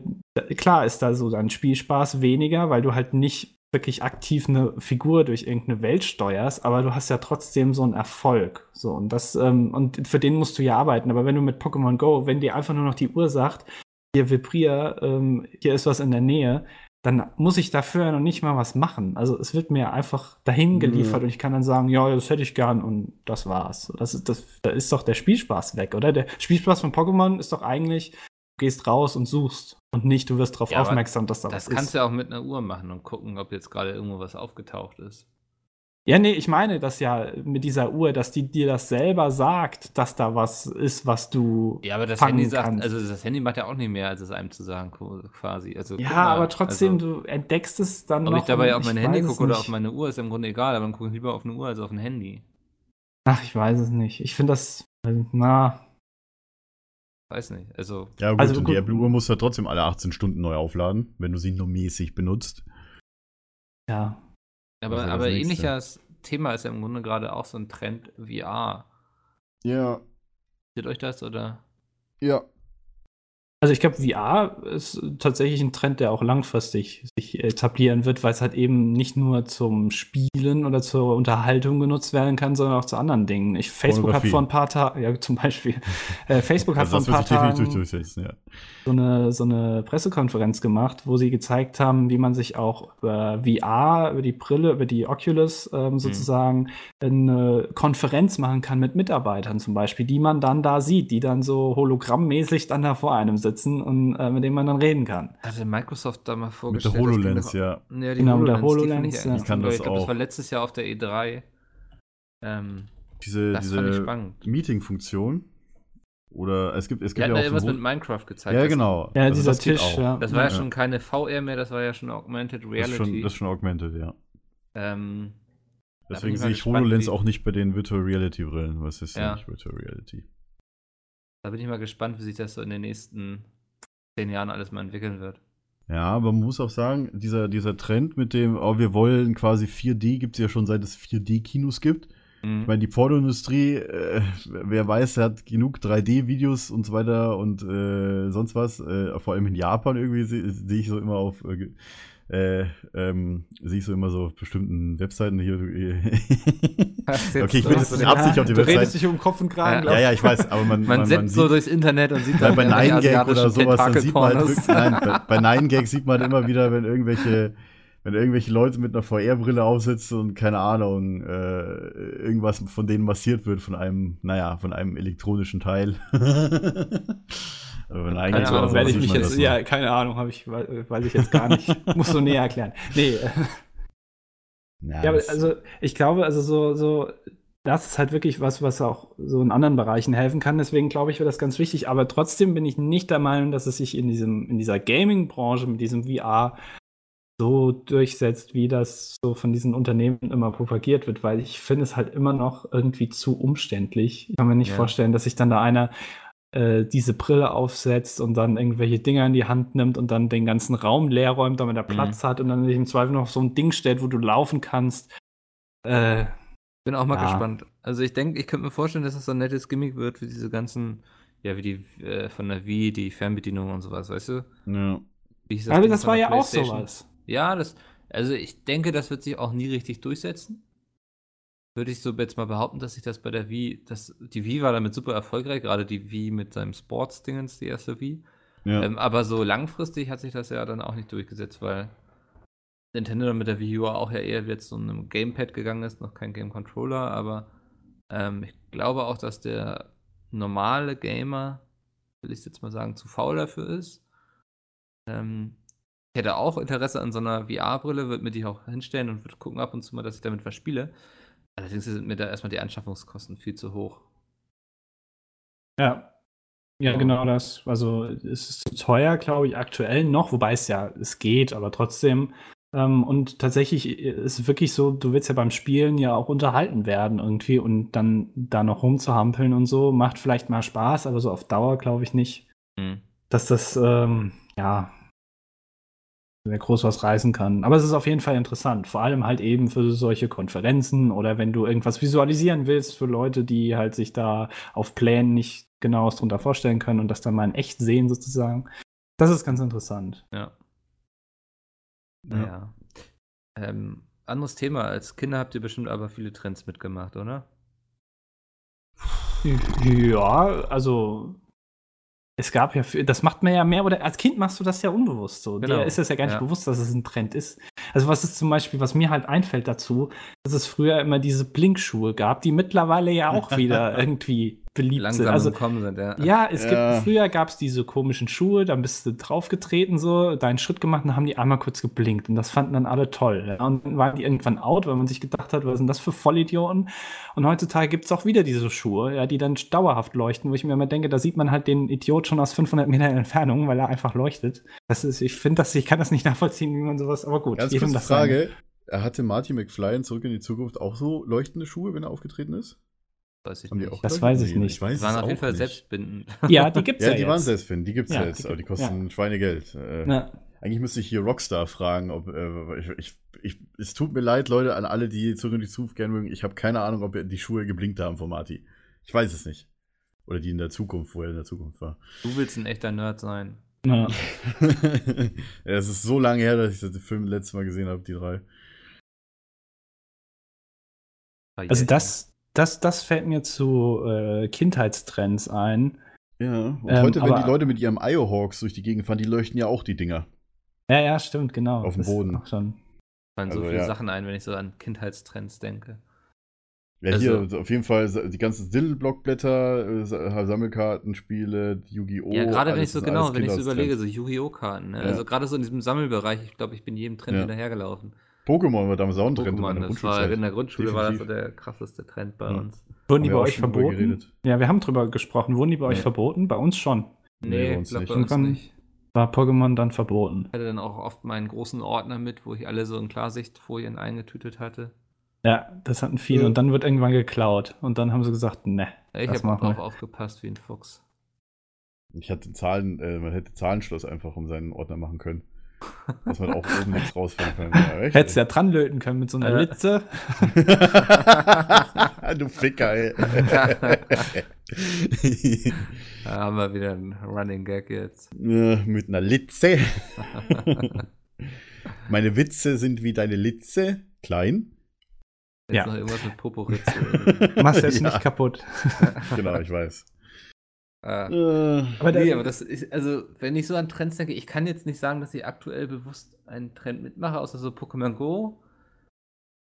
klar ist da so dann Spielspaß weniger, weil du halt nicht wirklich aktiv eine Figur durch irgendeine Welt steuerst, aber du hast ja trotzdem so einen Erfolg. So, und das, ähm, und für den musst du ja arbeiten. Aber wenn du mit Pokémon Go, wenn dir einfach nur noch die Uhr sagt, hier vibrier, ähm, hier ist was in der Nähe, dann muss ich dafür noch nicht mal was machen. Also es wird mir einfach dahin geliefert und ich kann dann sagen, ja, das hätte ich gern und das war's. Das ist, das, da ist doch der Spielspaß weg, oder? Der Spielspaß von Pokémon ist doch eigentlich, gehst raus und suchst und nicht, du wirst darauf Ja, aufmerksam, dass da Das was kannst ist. du ja auch mit einer Uhr machen und gucken, ob jetzt gerade irgendwo was aufgetaucht ist. Ja, nee, ich meine das ja mit dieser Uhr, dass die dir das selber sagt, dass da was ist, was du. Ja, aber das Handy sagt, kannst. also das Handy macht ja auch nicht mehr, als es einem zu sagen, quasi. Also, ja, mal, aber trotzdem, also, du entdeckst es dann Ob noch. ich dabei auf mein Handy gucke oder auf meine Uhr, ist im Grunde egal, aber dann gucke ich lieber auf eine Uhr als auf ein Handy. Ach, ich weiß es nicht. Ich finde das. Na, Weiß nicht. Also, Ja, gut, Also und gut. die Apple-Uhr musst du ja trotzdem alle 18 Stunden neu aufladen, wenn du sie nur mäßig benutzt. ja. aber, das aber ähnliches Thema ist ja im Grunde gerade auch so ein Trend VR. Ja, Seht euch das oder? ja. Also ich glaube, VR ist tatsächlich ein Trend, der auch langfristig sich etablieren wird, weil es halt eben nicht nur zum Spielen oder zur Unterhaltung genutzt werden kann, sondern auch zu anderen Dingen. Ich, Facebook hat vor ein paar Tagen, ja zum Beispiel, äh, Facebook hat Also vor ein paar Tagen ja. so eine, so eine Pressekonferenz gemacht, wo sie gezeigt haben, wie man sich auch über VR, über die Brille, über die Oculus ähm, sozusagen eine Konferenz machen kann mit Mitarbeitern zum Beispiel, die man dann da sieht, die dann so hologrammmäßig dann da vor einem sitzen und äh, mit denen man dann reden kann. Hatte Microsoft da mal Mit vorgestellt. der das ging HoloLens, doch- ja. Ja, die Genau, mit der HoloLens, die ich ja. Die kann das Ich glaube, das auch. war letztes Jahr auf der E3. Ähm, Diese, das fand ich diese. Meeting-Funktion. Oder es gibt, es gibt ja ja auch irgendwas mit Minecraft gezeigt. Ja, Das- genau. Ja, Also dieser das Tisch, auch. ja. Das war ja, Ja. schon keine VR mehr, das war ja schon Augmented Das ist, Reality. schon, das ist schon augmented, ja. ähm, Deswegen ich sehe ich HoloLens auch nicht bei den Virtual Reality Brillen. Was ist ja Ja. nicht Virtual Reality? Da bin ich mal gespannt, wie sich das so in den nächsten zehn Jahren alles mal entwickeln wird. Ja, aber man muss auch sagen, dieser, dieser Trend mit dem, oh, wir wollen quasi 4D, gibt es ja schon seit es 4D-Kinos gibt. Mhm. Ich meine, die Pornoindustrie, äh, wer weiß, hat genug 3D-Videos und so weiter und äh, sonst was. Äh, vor allem in Japan irgendwie sehe seh ich so immer auf, äh, äh, ähm, ich so immer so auf bestimmten Webseiten hier. Okay, ich will jetzt nicht absichtlich auf die du redest Website. dich um Kopf und Kragen, Ja, Ja, ja, ich weiß, aber man, Man, man, setzt man so durchs Internet und sieht dann bei irgendwelche 9gag oder sowas, dann sieht man halt wirklich, nein, bei, bei 9gag sieht man halt immer wieder, wenn irgendwelche, wenn irgendwelche Leute mit einer VR-Brille aufsitzen und keine Ahnung, äh, irgendwas von denen massiert wird von einem, naja, von einem elektronischen Teil. Aber bei 9gag Keine Also, Ahnung, werde ich mich jetzt, ja, keine Ahnung, habe ich, we- weiß ich jetzt gar nicht. Muss so näher erklären. Nee, Ja, ja, also ich glaube, also so, so, das ist halt wirklich was, was auch so in anderen Bereichen helfen kann. Deswegen glaube ich, wird das ganz wichtig. Aber trotzdem bin ich nicht der Meinung, dass es sich in diesem, in dieser Gaming-Branche mit diesem VR so durchsetzt, wie das so von diesen Unternehmen immer propagiert wird, weil ich finde es halt immer noch irgendwie zu umständlich. Ich kann mir nicht Ja. vorstellen, dass sich dann da einer äh, diese Brille aufsetzt und dann irgendwelche Dinger in die Hand nimmt und dann den ganzen Raum leer räumt, damit er Mhm. Platz hat und dann sich im Zweifel noch so ein Ding stellt, wo du laufen kannst. Äh, Bin auch mal Ja. gespannt. Also ich denke, ich könnte mir vorstellen, dass es so ein nettes Gimmick wird, wie diese ganzen, ja, wie die äh, von der Wii, die Fernbedienung und sowas, weißt du? ja. Wie hieß aber das war ja auch sowas. Ja, das, also ich denke, das wird sich auch nie richtig durchsetzen. Würde ich so jetzt mal behaupten, dass sich das bei der Wii, das, die Wii war damit super erfolgreich, gerade die Wii mit seinem Sports-Dingens, die erste Wii. ja. Ähm, aber so langfristig hat sich das ja dann auch nicht durchgesetzt, weil Nintendo dann mit der Wii U auch ja eher jetzt so einem Gamepad gegangen ist, noch kein Game Controller, aber ähm, ich glaube auch, dass der normale Gamer, will ich jetzt mal sagen, zu faul dafür ist. Ähm, ich hätte auch Interesse an so einer VR-Brille, würde mir die auch hinstellen und würde gucken ab und zu mal, dass ich damit was spiele. Allerdings sind mir da erstmal die Anschaffungskosten viel zu hoch. Ja. Ja, Ja. genau das. Also es ist zu teuer, glaube ich, aktuell noch, wobei es ja, es geht, aber trotzdem. Ähm, und tatsächlich ist es wirklich so, du willst ja beim Spielen ja auch unterhalten werden irgendwie und dann da noch rumzuhampeln und so, macht vielleicht mal Spaß, aber so auf Dauer glaube ich nicht, Hm. dass das, ähm, ja, sehr groß was reißen kann. Aber es ist auf jeden Fall interessant, vor allem halt eben für solche Konferenzen oder wenn du irgendwas visualisieren willst für Leute, die halt sich da auf Plänen nicht genau was drunter vorstellen können und das dann mal in echt sehen sozusagen. Das ist ganz interessant. Ja. Ja. Naja. Ähm, anderes Thema. Als Kinder habt ihr bestimmt aber viele Trends mitgemacht, oder? Ja, also Es gab ja, für, das macht man ja mehr, oder als Kind machst du das ja unbewusst so. Genau. Dir ist es ja gar nicht Ja. bewusst, dass es ein Trend ist. Also was ist zum Beispiel, was mir halt einfällt dazu, dass es früher immer diese Blinkschuhe gab, die mittlerweile ja auch wieder irgendwie beliebt Langsam sind. Also im Kommen sind, ja. ja, es Ja. gibt, früher gab es diese komischen Schuhe, dann bist du draufgetreten, so, deinen Schritt gemacht und dann haben die einmal kurz geblinkt und das fanden dann alle toll. Ja. Und dann waren die irgendwann out, weil man sich gedacht hat, was sind das für Vollidioten? Und heutzutage gibt es auch wieder diese Schuhe, ja, die dann dauerhaft leuchten, wo ich mir immer denke, da sieht man halt den Idiot schon aus 500 Meter Entfernung, weil er einfach leuchtet. Das ist, ich finde das, ich kann das nicht nachvollziehen, wie man sowas, aber gut. Ganz jedem kurze das. Frage. Hatte Marty McFly in Zurück in die Zukunft auch so leuchtende Schuhe, wenn er aufgetreten ist? Weiß ich nicht. Das weiß ich nicht. Ich weiß Die waren es auf jeden Fall nicht. selbstbindend. Ja, die gibt's ja, Ja, die waren jetzt. selbstbindend, die gibt's Ja, jetzt, die aber die gibt- kosten ja. Schweinegeld. Äh, Ja. Eigentlich müsste ich hier Rockstar fragen, ob äh, ich, ich, ich, es tut mir leid, Leute, an alle, die Zurück in die Zukunft gerne mögen. Ich habe keine Ahnung, ob die Schuhe geblinkt haben von Marty. Ich weiß es nicht. Oder die in der Zukunft, wo er in der Zukunft war. Du willst ein echter Nerd sein. Ja, es ist so lange her, dass ich den Film letztes Mal gesehen habe, die drei. Also das, das, das fällt mir zu äh, Kindheitstrends ein. Ja, und Ähm, heute, wenn aber- die Leute mit ihrem Iohawks durch die Gegend fahren, die leuchten ja auch die Dinger. Ja, ja, stimmt, genau. Auf dem Boden. Auch schon. fallen so Also, viele ja. Sachen ein, wenn ich so an Kindheitstrends denke. Ja, Also- hier auf jeden Fall die ganzen Diddle-Blockblätter, äh, Sa- Sammelkartenspiele, Yu-Gi-Oh! ja, gerade wenn ich so genau, wenn ich so überlege, so Yu-Gi-Oh-Karten. Ne? Ja. Also gerade so in diesem Sammelbereich, ich glaube, ich bin jedem Trend Ja. hinterhergelaufen. Pokémon war damals auch ein Trend in Pokémon, meiner das war in der Grundschule war das so Definitiv. der krasseste Trend bei Ja. uns. Wurden die bei auch euch verboten? Ja, wir haben drüber gesprochen. Wurden die bei euch Nee. verboten? Bei uns schon. Nee, Nee, uns glaube nicht. bei uns nicht. War Pokémon dann verboten. Ich hatte dann auch oft meinen großen Ordner mit, wo ich alle so in Klarsichtfolien eingetütet hatte. Ja, das hatten viele. Ja. Und dann wird irgendwann geklaut. Und dann haben sie gesagt, ne. Ja, ich habe wir. aufgepasst wie ein Fuchs. Ich hatte Zahlen, äh, man hätte Zahlenschloss einfach um seinen Ordner machen können. Dass man auch oben nichts rausfinden kann. Ja? Hättest ja dran löten können mit so einer. Litze. du Ficker, ey. Da haben wir wieder einen Running Gag jetzt. Mit einer Litze. Meine Witze sind wie deine Litze. Klein. Jetzt Ja. noch irgendwas mit Poporitze. Machst jetzt Ja. nicht kaputt. Genau, ich weiß. Ah. Äh, Aber nee, aber das ist, also, wenn ich so an Trends denke, ich kann jetzt nicht sagen, dass ich aktuell bewusst einen Trend mitmache, außer so Pokémon Go.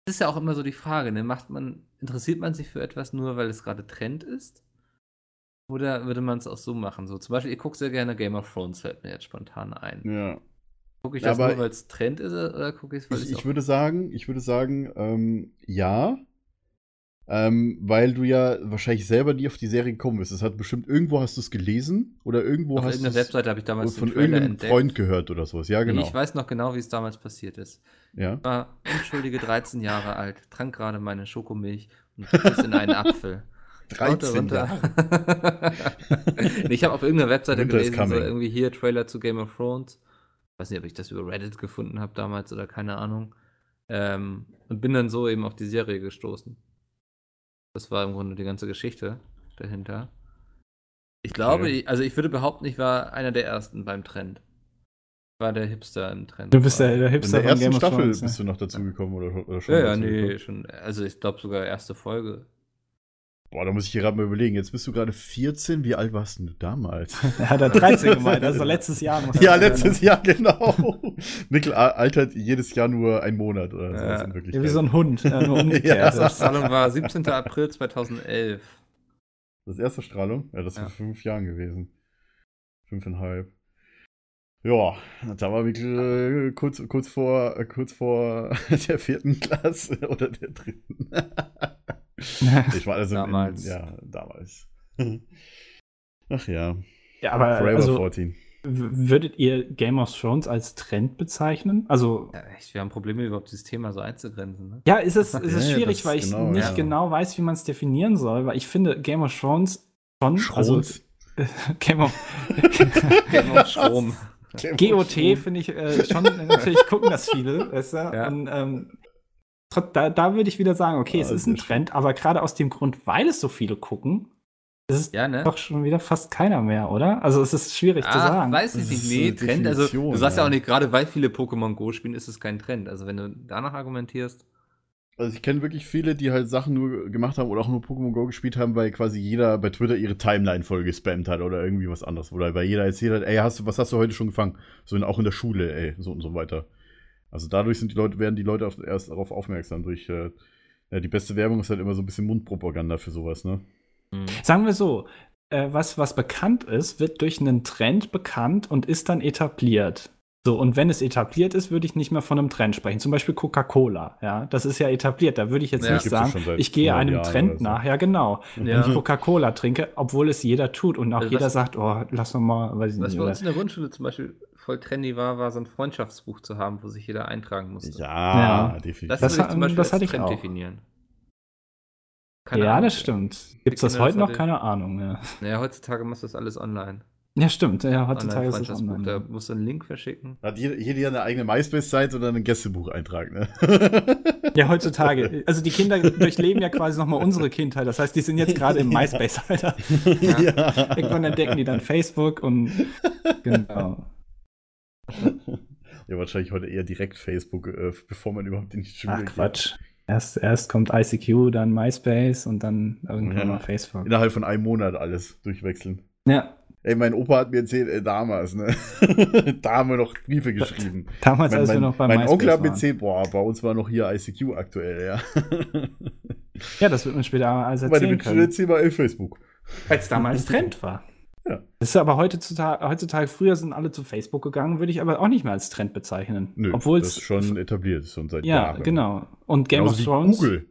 Das ist ja auch immer so die Frage, ne? Macht man, interessiert man sich für etwas nur, weil es gerade Trend ist? Oder würde man es auch so machen? So, zum Beispiel, ich gucke sehr gerne Game of Thrones, fällt mir jetzt spontan ein. ja. Gucke ich das aber nur, weil es Trend ist, oder gucke ich es, weil Ich, ich würde sagen, ich würde sagen, ähm, ja. Ähm, weil du ja wahrscheinlich selber nie auf die Serie gekommen bist. Das hat bestimmt, irgendwo hast du es gelesen oder irgendwo auf hast du es Webseite habe ich damals von irgendeinem entdeckt. Freund gehört oder sowas. Ja, genau. Ich weiß noch genau, wie es damals passiert ist. Ja. Ich war unschuldige 13 Jahre alt, trank gerade meine Schokomilch und biss in einen Apfel. Schaute 13 runter. Nee, ich habe auf irgendeiner Webseite Winter gelesen, so irgendwie hier Trailer zu Game of Thrones. Ich weiß nicht, ob ich das über Reddit gefunden habe damals oder keine Ahnung. Ähm, und bin dann so eben auf die Serie gestoßen. Das war im Grunde die ganze Geschichte dahinter. Ich glaube, Okay. ich, also ich würde behaupten, ich war einer der ersten beim Trend. Ich war der Hipster im Trend. Du bist der, der In Hipster der von Game ersten Staffel Thrones. bist du noch dazu gekommen oder, oder schon? Ja, ja, nee, schon. Also ich glaube sogar erste Folge. Boah, da muss ich hier gerade mal überlegen. Jetzt bist du gerade 14. Wie alt warst denn du damals? Er hat er 13 gemeint, also letztes Jahr. ja, letztes Jahr, genau. Mikkel altert jedes Jahr nur einen Monat oder so. Ja. in. Ja, wie so ein Hund, ja, nur umgekehrt. Ja. Die Zahlung war 17. April 2011. Das erste Strahlung? Ja, das ist Ja. vor fünf Jahren gewesen. Fünfeinhalb. Ja, da war Mikkel äh, kurz, kurz, vor, äh, kurz vor der vierten Klasse oder der dritten. ich war also Damals. In, ja, damals. Ach ja, ja, aber Forever also, 14. w- würdet ihr Game of Thrones als Trend bezeichnen? Also, Ja, echt, wir haben Probleme, überhaupt dieses Thema so einzugrenzen. Ne? ja, ist es, ist es Ja, ja, schwierig, weil ich genau, nicht ja. genau weiß, wie man es definieren soll, weil ich finde Game of Thrones schon, also Schrons. Game of Game of Strom. GOT finde ich äh, schon, natürlich gucken das viele, weißt du? Ja. Und ähm, da, da würde ich wieder sagen, okay, Ah, es ist sehr ein Trend, aber gerade aus dem Grund, weil es so viele gucken, ist es Ja, ne? doch schon wieder fast keiner mehr, oder? Also es ist schwierig zu Ah, sagen. weiß ich nicht. ist Nee, Trend. Also, du sagst ja ja. auch nicht, gerade weil viele Pokémon Go spielen, ist es kein Trend. Also, wenn du danach argumentierst, Also ich kenne wirklich viele, die halt Sachen nur gemacht haben oder auch nur Pokémon Go gespielt haben, weil quasi jeder bei Twitter ihre Timeline voll gespammt hat oder irgendwie was anderes. Oder weil jeder erzählt hat, ey, hast du, was hast du heute schon gefangen? So in, auch in der Schule, ey, so und so weiter. Also dadurch sind die Leute, werden die Leute auf, erst darauf aufmerksam. Durch äh, ja, die beste Werbung ist halt immer so ein bisschen Mundpropaganda für sowas, ne? Mhm. Sagen wir so, äh, was, was bekannt ist, wird durch einen Trend bekannt und ist dann etabliert. So, und wenn es etabliert ist, würde ich nicht mehr von einem Trend sprechen. Zum Beispiel Coca-Cola, ja, das ist ja etabliert. Da würde ich jetzt Ja. nicht sagen, ich gehe 100 einem Jahren Trend so. nach. Ja, genau. Ja. Wenn ich Coca-Cola trinke, obwohl es jeder tut und auch Also jeder was- sagt, oh, lass doch mal, weiß ich Was nicht. bei Oder, uns in der Grundschule zum Beispiel voll trendy war, war so ein Freundschaftsbuch zu haben, wo sich jeder eintragen musste. Ja, Ja. definitiv. Das, Das zum Beispiel das hatte ich Trend auch. definieren. ja, Ahnung. das stimmt. Gibt es das heute das noch? Keine Ahnung. Ja, Naja, heutzutage machst du das alles online. ja stimmt. Ja, heutzutage ist es Online-Freundschaftsbuch. online. Da ja. musst du einen Link verschicken. Hat jeder, jeder eine eigene MySpace-Seite oder einen Gästebucheintrag, ne? Ja, heutzutage. Also die Kinder durchleben ja quasi nochmal unsere Kindheit. Das heißt, die sind jetzt gerade im MySpace-Alter. ja. Irgendwann entdecken die dann Facebook und genau. Ja, wahrscheinlich heute eher direkt Facebook, äh, bevor man überhaupt in die Schule Ach geht. Quatsch. Erst, erst kommt ICQ, dann MySpace und dann irgendwann Ja. mal Facebook. Innerhalb von einem Monat alles durchwechseln. Ja, Ey, mein Opa hat mir erzählt, äh, damals, ne? da haben wir noch Briefe geschrieben. damals, mein als wir noch bei mein MySpace Onkel hat mir erzählt, boah, bei uns war noch hier ICQ aktuell, ja. Ja, das wird man später alles Meine erzählen Mitschüler können. erzählen bei Facebook. Weil es damals Trend war. Ja. Das ist aber heutzutage, heutzutage, früher sind alle zu Facebook gegangen, würde ich aber auch nicht mehr als Trend bezeichnen. Nö, Obwohl das es ist schon etabliert, ist schon seit Ja, Jahren. genau. Und Game Genauso of Thrones. Google.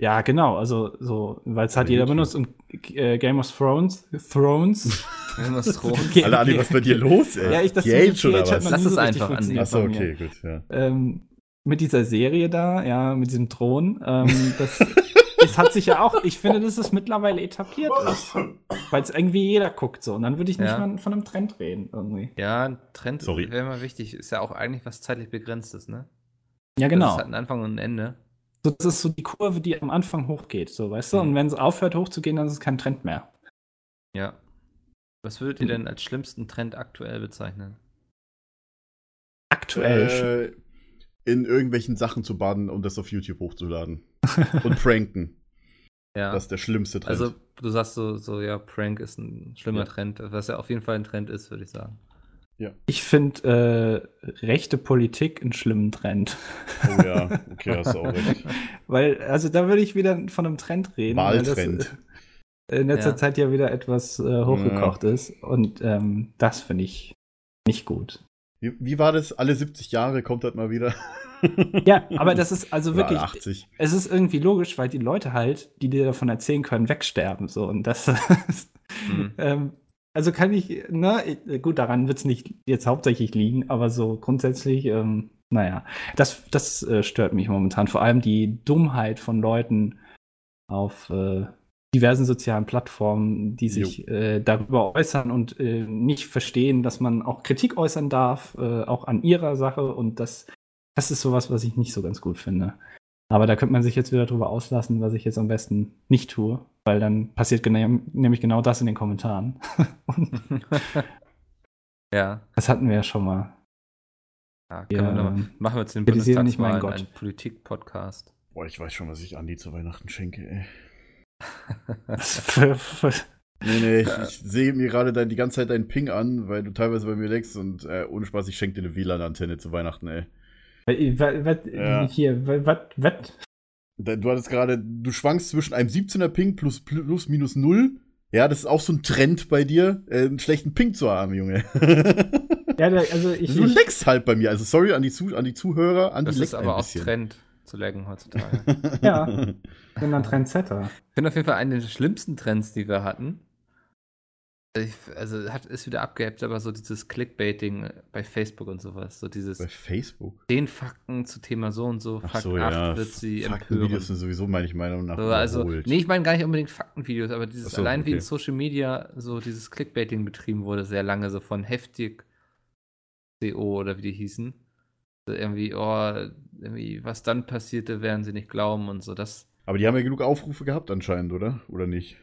Ja, genau. Also, so, weil es hat Ja, jeder benutzt. Und äh, Game of Thrones. Thrones. Wenn man es droht. Ge- Alle, Andi, was ist bei dir los, ey? Ja, ich das Die Age oder was? Lass es einfach, funktioniert Achso, okay, gut, ja. ähm, mit dieser Serie da, ja, mit diesem Thron, ähm, das, es hat sich ja auch, ich finde, dass es mittlerweile etabliert ist. Weil es irgendwie jeder guckt so. Und dann würde ich nicht Ja. mal von einem Trend reden, irgendwie. Ja, ein Trend Sorry. wäre mal wichtig. Ist ja auch eigentlich was zeitlich begrenztes, ne? Ja, Das genau. hat einen Anfang und ein Ende. So, das ist so die Kurve, die am Anfang hochgeht, so, weißt du? Mhm. Und wenn es aufhört hochzugehen, dann ist es kein Trend mehr. Ja. Was würdet ihr denn als schlimmsten Trend aktuell bezeichnen? Aktuell. Äh, in irgendwelchen Sachen zu baden und das auf YouTube hochzuladen. Und pranken. Ja. Das ist der schlimmste Trend. also, du sagst so, so, ja, Prank ist ein schlimmer Ja. Trend, was ja auf jeden Fall ein Trend ist, würde ich sagen. Ich finde äh, rechte Politik einen schlimmen Trend. oh ja, okay, hast du auch recht. Weil, also da würde ich wieder von einem Trend reden. das, Wahltrend. äh, in letzter Ja. Zeit ja wieder etwas äh, hochgekocht ist. Und ähm, das finde ich nicht gut. Wie, wie war das? Alle 70 Jahre kommt das mal wieder. Ja, aber das ist also Oder wirklich, alle 80. es ist irgendwie logisch, weil die Leute halt, die dir davon erzählen können, wegsterben. So, und das Mhm. ähm, also kann ich, ne, gut, daran wird es nicht jetzt hauptsächlich liegen, aber so grundsätzlich, ähm, naja, das, das äh, stört mich momentan. Vor allem die Dummheit von Leuten auf äh, diversen sozialen Plattformen, die sich äh, darüber äußern und äh, nicht verstehen, dass man auch Kritik äußern darf, äh, auch an ihrer Sache. Und das, das ist sowas, was ich nicht so ganz gut finde. Aber da könnte man sich jetzt wieder drüber auslassen, was ich jetzt am besten nicht tue, weil dann passiert gena nämlich genau das in den Kommentaren. Ja. das hatten wir ja schon mal. ja können Ja, wir noch mal, machen wir jetzt den kritisiere nicht meinen Bundestagswahlen Gott. einen Politik-Podcast. Boah, ich weiß schon, was ich Andi zu Weihnachten schenke, ey. Nee, nee, ich, ich sehe mir gerade dein, die ganze Zeit deinen Ping an, weil du teilweise bei mir leckst und äh, ohne Spaß, ich schenke dir eine WLAN-Antenne zu Weihnachten, ey. was, was, Ja. hier, was, was, Du hattest gerade, du schwankst zwischen einem 17er Ping plus, plus minus 0. Ja, das ist auch so ein Trend bei dir, äh, einen schlechten Ping zu haben, Junge. Ja, also ich, du leckst halt bei mir. Also sorry an die, Zu an die Zuhörer, an die Das ist aber ein auch bisschen. Trend zu laggen heutzutage. Ja. bin dann Trendsetter. Ich finde auf jeden Fall einen der schlimmsten Trends, die wir hatten. Ich, also hat, ist wieder abgeebbt, aber so dieses Clickbaiting bei Facebook und sowas. So dieses Bei Facebook. 10 Fakten zu Thema so und so, Ach Fakt so, 8 ja. wird sie. Faktenvideos sind sowieso meiner Meinung nach So, also, überholt. nee, ich meine gar nicht unbedingt Faktenvideos, aber dieses so, allein wie in okay. Social Media so dieses Clickbaiting betrieben wurde, sehr lange, so von heftig CO oder wie die hießen. So irgendwie, oh, irgendwie, was dann passierte, werden sie nicht glauben und so. Das Aber die haben ja genug Aufrufe gehabt anscheinend, oder? Oder nicht?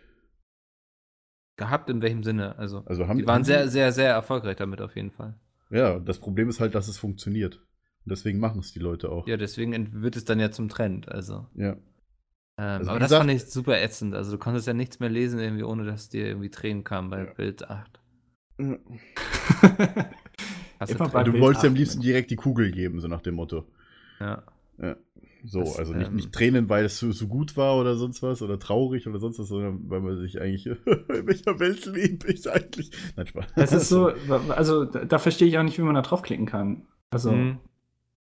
gehabt in welchem Sinne? Also, Also haben die waren haben sehr, sehr, sehr erfolgreich damit auf jeden Fall. Ja, das Problem ist halt, dass es funktioniert. Und deswegen machen es die Leute auch. Ja, deswegen wird es dann ja zum Trend. Also. Ja. Ähm, Also, aber das gesagt- fand ich super ätzend. Also du konntest ja nichts mehr lesen, irgendwie, ohne dass dir irgendwie Tränen kamen bei Ja. Bild 8. Hast Immer du bei du Bild wolltest ja am liebsten direkt die Kugel geben, so nach dem Motto. Ja. So, Das, also nicht, ähm, nicht Tränen, weil es so, so gut war oder sonst was oder traurig oder sonst was, sondern weil man sich eigentlich, in welcher Welt lebe ich eigentlich? Nein, Spaß. Das ist so, also da, da verstehe ich auch nicht, wie man da draufklicken kann. Also, Mhm.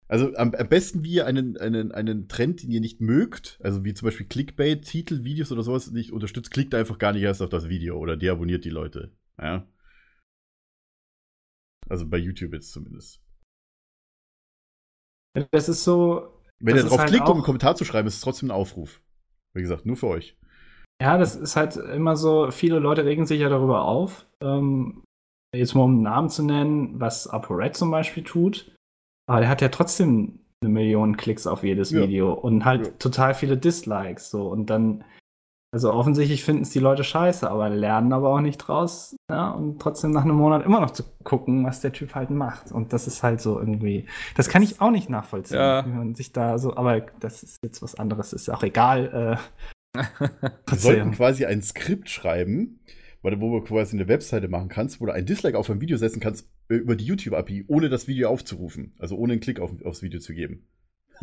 Also am, am besten, wie ihr einen, einen, einen Trend, den ihr nicht mögt, also wie zum Beispiel Clickbait, Titel, Videos oder sowas nicht unterstützt, klickt einfach gar nicht erst auf das Video oder deabonniert die Leute. Ja. Also bei YouTube jetzt zumindest. Das ist so, Wenn ihr drauf halt klickt, um einen Kommentar zu schreiben, ist es trotzdem ein Aufruf. Wie gesagt, nur für euch. Ja, das ist halt immer so, viele Leute regen sich ja darüber auf. Ähm, jetzt mal um einen Namen zu nennen, was ApoRed zum Beispiel tut. Aber der hat ja trotzdem eine Million Klicks auf jedes Ja. Video und halt Ja. total viele Dislikes. So. Und dann, also offensichtlich finden es die Leute scheiße, aber lernen aber auch nicht draus. Ja, und trotzdem nach einem Monat immer noch zu gucken, was der Typ halt macht. Und das ist halt so irgendwie, das kann ich auch nicht nachvollziehen, Ja. wie man sich da so, aber das ist jetzt was anderes, ist auch egal. Äh, Wir sollten quasi ein Skript schreiben, wo du quasi eine Webseite machen kannst, wo du ein Dislike auf ein Video setzen kannst äh, über die YouTube-API, ohne das Video aufzurufen. Also ohne einen Klick auf, aufs Video zu geben.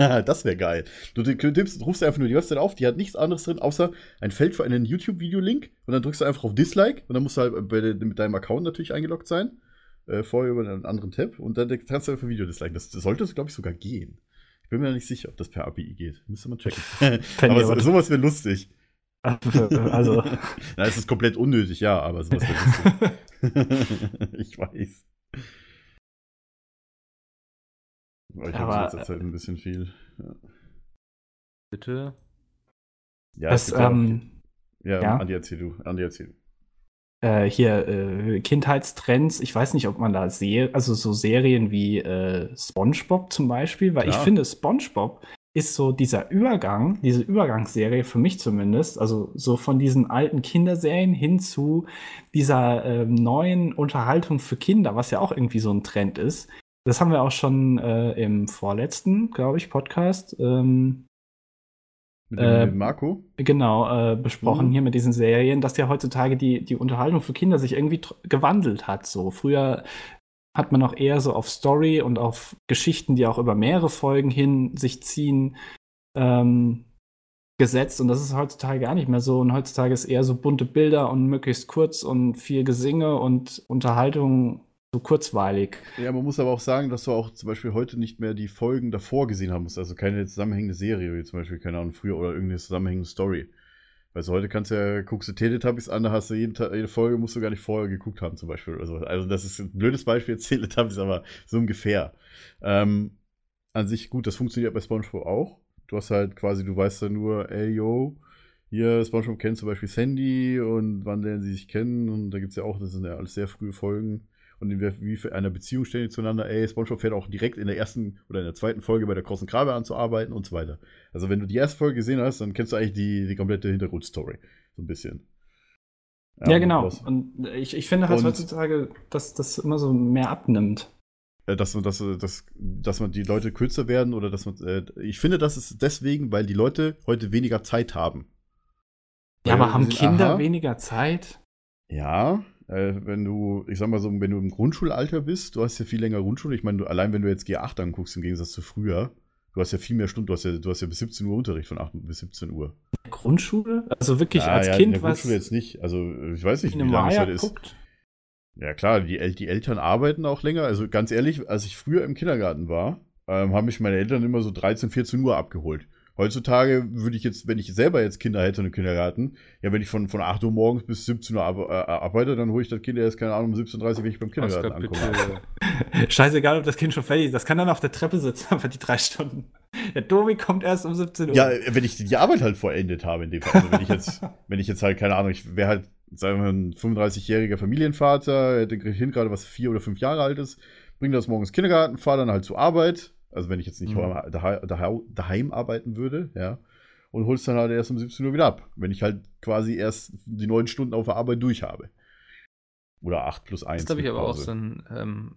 das wäre geil. Du tippst, rufst einfach nur die Webseite auf, die hat nichts anderes drin, außer ein Feld für einen YouTube-Video-Link und dann drückst du einfach auf Dislike und dann musst du halt mit deinem Account natürlich eingeloggt sein. Äh, vorher über einen anderen Tab und dann kannst du einfach Video disliken. Das, das sollte, glaube ich, sogar gehen. Ich bin mir da nicht sicher, ob das per API geht. Müsste man checken. Aber so, sowas wäre lustig. also, Na, es ist komplett unnötig, ja, aber sowas wäre lustig. ich weiß. Aber ich habe jetzt halt ein bisschen viel. Ja, Bitte. ja das, ähm, ja, ja. Andi, erzähl du. Andi, erzähl du. äh, hier äh, Kindheitstrends, ich weiß nicht, ob man da sehe, also so Serien wie äh, SpongeBob zum Beispiel, weil ich Ja. finde, SpongeBob ist so dieser Übergang, diese Übergangsserie für mich zumindest, also so von diesen alten Kinderserien hin zu dieser ähm, neuen Unterhaltung für Kinder, was ja auch irgendwie so ein Trend ist. Das haben wir auch schon äh, im vorletzten, glaube ich, Podcast ähm, Mit dem, Äh, mit Marco? genau äh, besprochen Mhm. hier mit diesen Serien, dass ja heutzutage die, die Unterhaltung für Kinder sich irgendwie gewandelt hat. So früher hat man auch eher so auf Story und auf Geschichten, die auch über mehrere Folgen hin sich ziehen, ähm, gesetzt. Und das ist heutzutage gar nicht mehr so. Und heutzutage ist eher so bunte Bilder und möglichst kurz und viel Gesinge und Unterhaltung so kurzweilig. Ja, man muss aber auch sagen, dass du auch zum Beispiel heute nicht mehr die Folgen davor gesehen haben musst. Also keine zusammenhängende Serie, wie zum Beispiel, keine Ahnung, früher oder irgendeine zusammenhängende Story. Weil so heute kannst du ja, guckst du Teletubbies an, da hast du jeden Tag, jede Folge, musst du gar nicht vorher geguckt haben, zum Beispiel. Oder so. Also, das ist ein blödes Beispiel, Teletubbies, aber so ungefähr. Ähm, an sich gut, das funktioniert bei SpongeBob auch. Du hast halt quasi, du weißt dann nur, ey, yo, hier, SpongeBob kennt zum Beispiel Sandy und wann lernen sie sich kennen. Und da gibt es ja auch, das sind ja alles sehr frühe Folgen. Und in wie für einer Beziehung stehen die zueinander, ey, SpongeBob fährt auch direkt in der ersten oder in der zweiten Folge bei der großen Krabbe an zu arbeiten und so weiter. Also wenn du die erste Folge gesehen hast, dann kennst du eigentlich die, die komplette Hintergrundstory. So ein bisschen. Ja, und genau. das- Und ich, ich finde halt Und- heutzutage, dass das immer so mehr abnimmt. äh, dass, man- dass, dass, dass man die Leute kürzer werden oder dass man. Äh, ich finde, das ist deswegen, weil die Leute heute weniger Zeit haben. Ja, Weil aber haben Kinder aha, weniger Zeit? Ja, äh, wenn du, ich sag mal so, wenn du im Grundschulalter bist, du hast ja viel länger Grundschule. Ich meine, du, allein wenn du jetzt G8 anguckst, im Gegensatz zu früher, du hast ja viel mehr Stunden, du hast ja, du hast ja bis 17 Uhr Unterricht von 8 bis 17 Uhr. Grundschule? Also wirklich Ja, als ja, in Kind der was Grundschule jetzt nicht. Also ich weiß nicht, in wie lange es heute ist. guckt? Ja klar, die, El die Eltern arbeiten auch länger. Also ganz ehrlich, als ich früher im Kindergarten war, ähm, haben mich meine Eltern immer so 13, 14 Uhr abgeholt. Heutzutage würde ich jetzt, wenn ich selber jetzt Kinder hätte im Kindergarten, ja, wenn ich von, von 8 Uhr morgens bis 17 Uhr äh, arbeite, dann hole ich das Kind erst, keine Ahnung, um 17.30 Uhr, wenn ich beim Kindergarten Oscar, ankomme. Scheißegal, ob das Kind schon fertig ist. Das kann dann auf der Treppe sitzen für die drei Stunden. Der Domi kommt erst um 17 Uhr. Ja, wenn ich die Arbeit halt vollendet habe in dem Fall. Also wenn ich jetzt, wenn ich jetzt halt, keine Ahnung, ich wäre halt, sagen wir mal, ein 35-jähriger Familienvater, hätte ein Kind gerade, was vier oder fünf Jahre alt ist, bringe das morgens Kindergarten, fahre dann halt zur Arbeit, also wenn ich jetzt nicht Mhm. daheim, daheim, daheim arbeiten würde, ja, und hol's dann halt erst um 17 Uhr wieder ab, wenn ich halt quasi erst die neun Stunden auf der Arbeit durch habe. Oder acht plus eins. Das ist, glaube ich, aber auch so ein, ähm,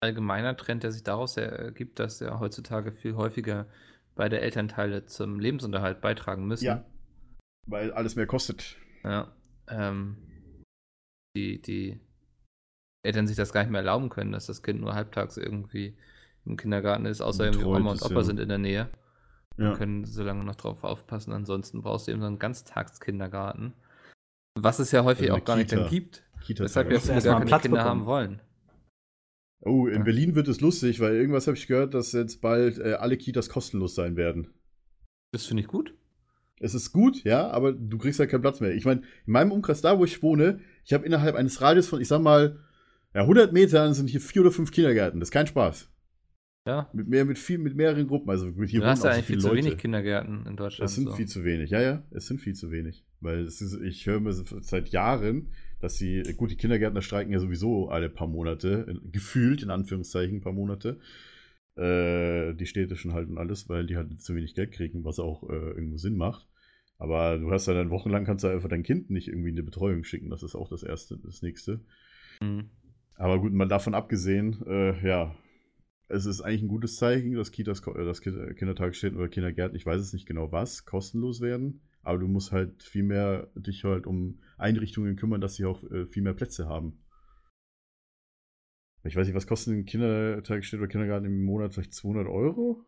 allgemeiner Trend, der sich daraus ergibt, dass ja heutzutage viel häufiger beide Elternteile zum Lebensunterhalt beitragen müssen. Ja. Weil alles mehr kostet. Ja. Ähm, die, die Eltern sich das gar nicht mehr erlauben können, dass das Kind nur halbtags irgendwie im Kindergarten ist, außer Oma und Opa ja. sind in der Nähe. Ja. können so lange noch drauf aufpassen. Ansonsten brauchst du eben so einen Ganztagskindergarten. Was es ja häufig Also auch gar nicht dann Kita. gibt. Kita Weshalb ja viele gar keine Platz Kinder bekommen. haben wollen. Oh, in Ja. Berlin wird es lustig, weil irgendwas habe ich gehört, dass jetzt bald äh, alle Kitas kostenlos sein werden. Das finde ich gut. Es ist gut, ja, aber du kriegst halt keinen Platz mehr. Ich meine, in meinem Umkreis, da wo ich wohne, ich habe innerhalb eines Radius von, ich sag mal, ja, 100 Metern sind hier vier oder fünf Kindergärten. Das ist kein Spaß. Ja. Mit, mehr, mit, viel, mit mehreren Gruppen. Also hier Du hast ja auch so eigentlich viel viele zu Leute. wenig Kindergärten in Deutschland. Es sind so. viel zu wenig. Ja, ja, es sind viel zu wenig. Weil es ist, ich höre mir seit Jahren, dass sie, gut, die Kindergärtner streiken ja sowieso alle paar Monate, in- gefühlt in Anführungszeichen paar Monate. Äh, die städtischen halt und alles, weil die halt zu wenig Geld kriegen, was auch äh, irgendwo Sinn macht. Aber du hast ja dann wochenlang kannst du einfach dein Kind nicht irgendwie in eine Betreuung schicken. Das ist auch das erste, das nächste. Mhm. Aber gut, mal davon abgesehen, äh, ja, es ist eigentlich ein gutes Zeichen, dass Kitas, äh, dass Ki- Kindertagesstätten oder Kindergärten, ich weiß es nicht genau was, kostenlos werden. Aber du musst halt viel mehr dich halt um Einrichtungen kümmern, dass sie auch äh, viel mehr Plätze haben. Ich weiß nicht, was kostet ein Kindertagesstätte oder Kindergarten im Monat? Vielleicht 200 Euro?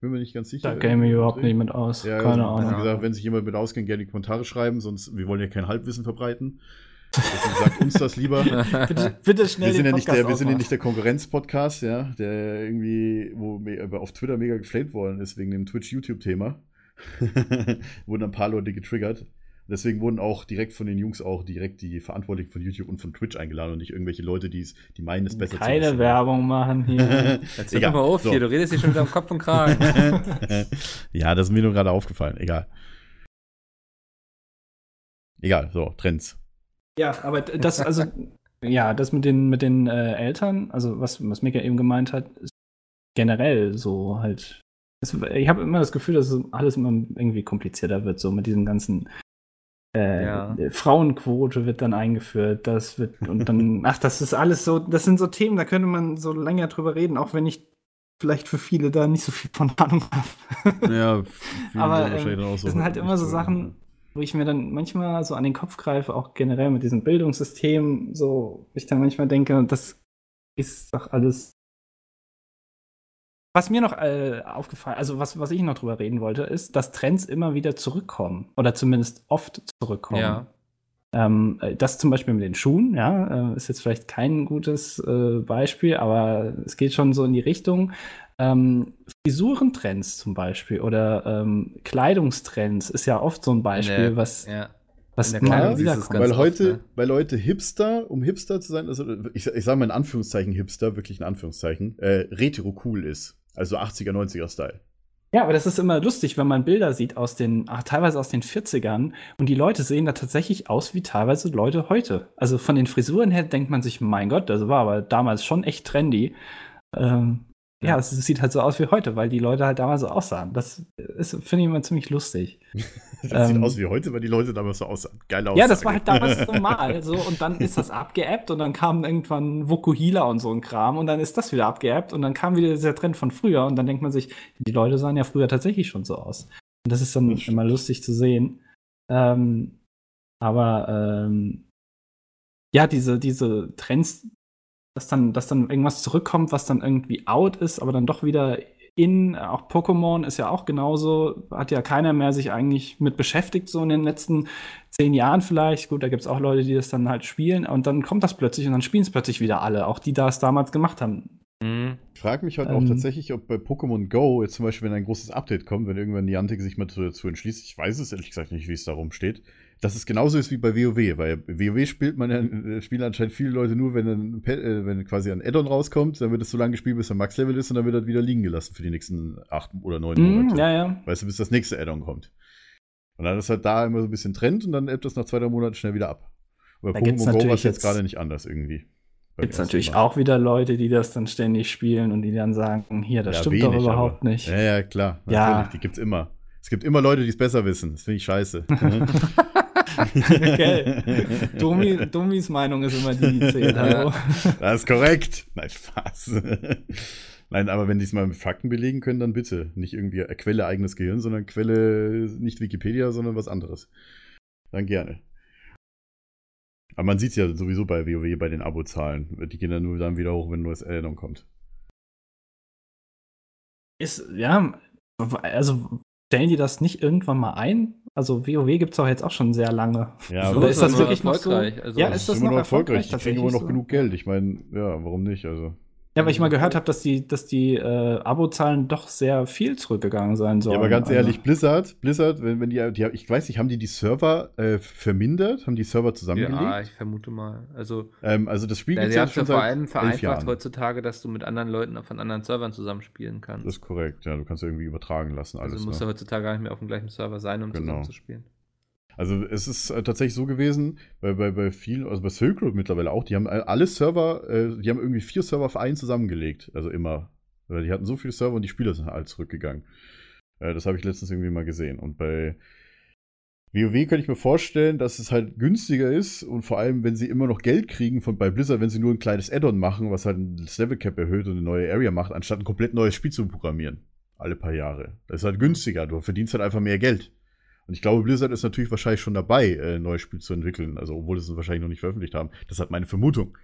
Bin mir nicht ganz sicher. Da käme ich überhaupt nicht mit aus. Ja, Keine also, Wie Ahnung. gesagt, wenn sich jemand mit auskennt, gerne die Kommentare schreiben, sonst, wir wollen ja kein Halbwissen verbreiten. Deswegen sagt uns das lieber. bitte, bitte schnell Wir sind, ja nicht der, wir sind ja nicht der Konkurrenz-Podcast, ja, der irgendwie, wo auf Twitter mega geflamed worden ist wegen dem Twitch-YouTube-Thema. wurden ein paar Leute getriggert. Deswegen wurden auch direkt von den Jungs auch direkt die Verantwortlichen von YouTube und von Twitch eingeladen und nicht irgendwelche Leute, die es, die meinen, es besser Keine wissen. Werbung machen hier. Jetzt hör mal auf So. hier, du redest hier schon wieder am Kopf und Kragen. ja, das ist mir nur gerade aufgefallen. Egal. Egal, so, Trends. Ja, aber das, also, ja, das mit den, mit den äh, Eltern, also was, was Mika eben gemeint hat, ist generell so halt. Es, ich habe immer das Gefühl, dass es alles immer irgendwie komplizierter wird, so mit diesem ganzen äh, Ja. Frauenquote wird dann eingeführt, das wird und dann, ach, das ist alles so, das sind so Themen, da könnte man so länger drüber reden, auch wenn ich vielleicht für viele da nicht so viel von Ahnung habe. Ja, Aber, ähm, so das sind halt immer so Sachen, wo ich mir dann manchmal so an den Kopf greife, auch generell mit diesem Bildungssystem, so, ich dann manchmal denke, das ist doch alles. Was mir noch äh, aufgefallen, also was, was ich noch drüber reden wollte, ist, dass Trends immer wieder zurückkommen. Oder zumindest oft zurückkommen. ja. Ähm, äh, das zum Beispiel mit den Schuhen, ja, äh, ist jetzt vielleicht kein gutes äh, Beispiel, aber es geht schon so in die Richtung. Ähm, Frisurentrends zum Beispiel oder ähm, Kleidungstrends ist ja oft so ein Beispiel, der- was, ja. was in der wiederkommt. weil oft, heute, ne? weil Leute Hipster, um Hipster zu sein, also ich, ich sage mal in Anführungszeichen Hipster, wirklich in Anführungszeichen, äh, retro cool ist. Also 80er, 90er Style. Ja, aber das ist immer lustig, wenn man Bilder sieht aus den, ach, teilweise aus den 40ern und die Leute sehen da tatsächlich aus wie teilweise Leute heute. Also von den Frisuren her denkt man sich, mein Gott, das war aber damals schon echt trendy. Ähm, ja, es, sieht halt so aus wie heute, weil die Leute halt damals so aussahen. Das ist, finde ich immer ziemlich lustig. Das sieht Ähm, aus wie heute, weil die Leute damals so aussahen. Geile Ja, das war halt damals normal. So, und dann ist das abgeappt und dann kam irgendwann Vokuhila und so ein Kram und dann ist das wieder abgeappt und dann kam wieder dieser Trend von früher und dann denkt man sich, die Leute sahen ja früher tatsächlich schon so aus. Und das ist dann Das immer lustig zu sehen. Ähm, aber ähm, ja, diese, diese Trends, dass dann, dass dann irgendwas zurückkommt, was dann irgendwie out ist, aber dann doch wieder in, auch Pokémon ist ja auch genauso, hat ja keiner mehr sich eigentlich mit beschäftigt, so in den letzten zehn Jahren vielleicht. Gut, da gibt es auch Leute, die das dann halt spielen und dann kommt das plötzlich und dann spielen es plötzlich wieder alle, auch die das damals gemacht haben. Mhm. Ich frage mich halt auch Ähm. tatsächlich, ob bei Pokémon Go jetzt zum Beispiel, wenn ein großes Update kommt, wenn irgendwann Niantic sich mal dazu, dazu entschließt, ich weiß es ehrlich gesagt nicht, wie es darum steht, dass es genauso ist wie bei WoW, weil WoW spielt man ja, äh, spielen anscheinend viele Leute nur, wenn ein, äh, wenn quasi ein Add-on rauskommt, dann wird es so lange gespielt, bis er Max-Level ist und dann wird er wieder liegen gelassen für die nächsten acht oder neun Mhm, Monate. ja, ja. Weißt du, bis das nächste Add-on kommt. Und dann ist halt da immer so ein bisschen Trend und dann ebbt das nach zwei, drei Monaten schnell wieder ab. Aber Da Pokémon Go war es jetzt gerade nicht anders irgendwie. Gibt es natürlich Mal. auch wieder Leute, die das dann ständig spielen und die dann sagen, hier, das Ja, stimmt doch wenig, überhaupt aber- nicht. Ja, ja, klar. Ja. Natürlich, die gibt's immer. Es gibt immer Leute, die es besser wissen. Das finde ich scheiße. Okay. Domi, Domis Meinung ist immer die, die zählt. Hallo. Das ist korrekt. Nein, Spaß. Nein, aber wenn die es mal mit Fakten belegen können, dann bitte. Nicht irgendwie Quelle eigenes Gehirn, sondern Quelle nicht Wikipedia, sondern was anderes. Dann gerne. Aber man sieht es ja sowieso bei WoW bei den Abozahlen. Die gehen dann nur dann wieder hoch, wenn neues Addon kommt. Ist, ja, also stellen die das nicht irgendwann mal ein? Also WoW gibt es doch jetzt auch schon sehr lange. Ja, So Oder ist das nur wirklich noch so? erfolgreich. Also, Ja, das ist das immer noch noch erfolgreich. Die erfolgreich kriegen immer noch tatsächlich genug Geld. Ich meine, ja, warum nicht? Also. Ja, weil ich mal gehört habe, dass die, dass die äh, Abozahlen doch sehr viel zurückgegangen sein sollen. Ja, aber ganz Also- ehrlich, Blizzard, Blizzard, wenn, wenn die, die, ich weiß nicht, haben die die Server äh, vermindert? Haben die Server zusammengelegt? ja, ich vermute mal. Also, ähm, also das Spiel ja, gibt's sie haben jetzt es ja schon vor allem vereinfacht heutzutage, dass du mit anderen Leuten von anderen Servern zusammenspielen kannst. Das ist korrekt, ja, du kannst ja irgendwie übertragen lassen also alles. musst ne? du heutzutage gar nicht mehr auf dem gleichen Server sein, um Genau. zusammen zu spielen. Also es ist äh, tatsächlich so gewesen, bei, bei, bei vielen, also bei Silk Road mittlerweile auch, die haben all- alle Server, äh, die haben irgendwie vier Server für einen zusammengelegt, also immer. Die hatten so viele Server und die Spieler sind halt zurückgegangen. Äh, das habe ich letztens irgendwie mal gesehen. Und bei WoW könnte ich mir vorstellen, dass es halt günstiger ist und vor allem, wenn sie immer noch Geld kriegen von bei Blizzard, wenn sie nur ein kleines Add-on machen, was halt das Level Cap erhöht und eine neue Area macht, anstatt ein komplett neues Spiel zu programmieren. Alle paar Jahre. Das ist halt günstiger. Du verdienst halt einfach mehr Geld. Und ich glaube, Blizzard ist natürlich wahrscheinlich schon dabei, äh, ein neues Spiel zu entwickeln. Also, obwohl sie es wahrscheinlich noch nicht veröffentlicht haben. Das ist halt meine Vermutung.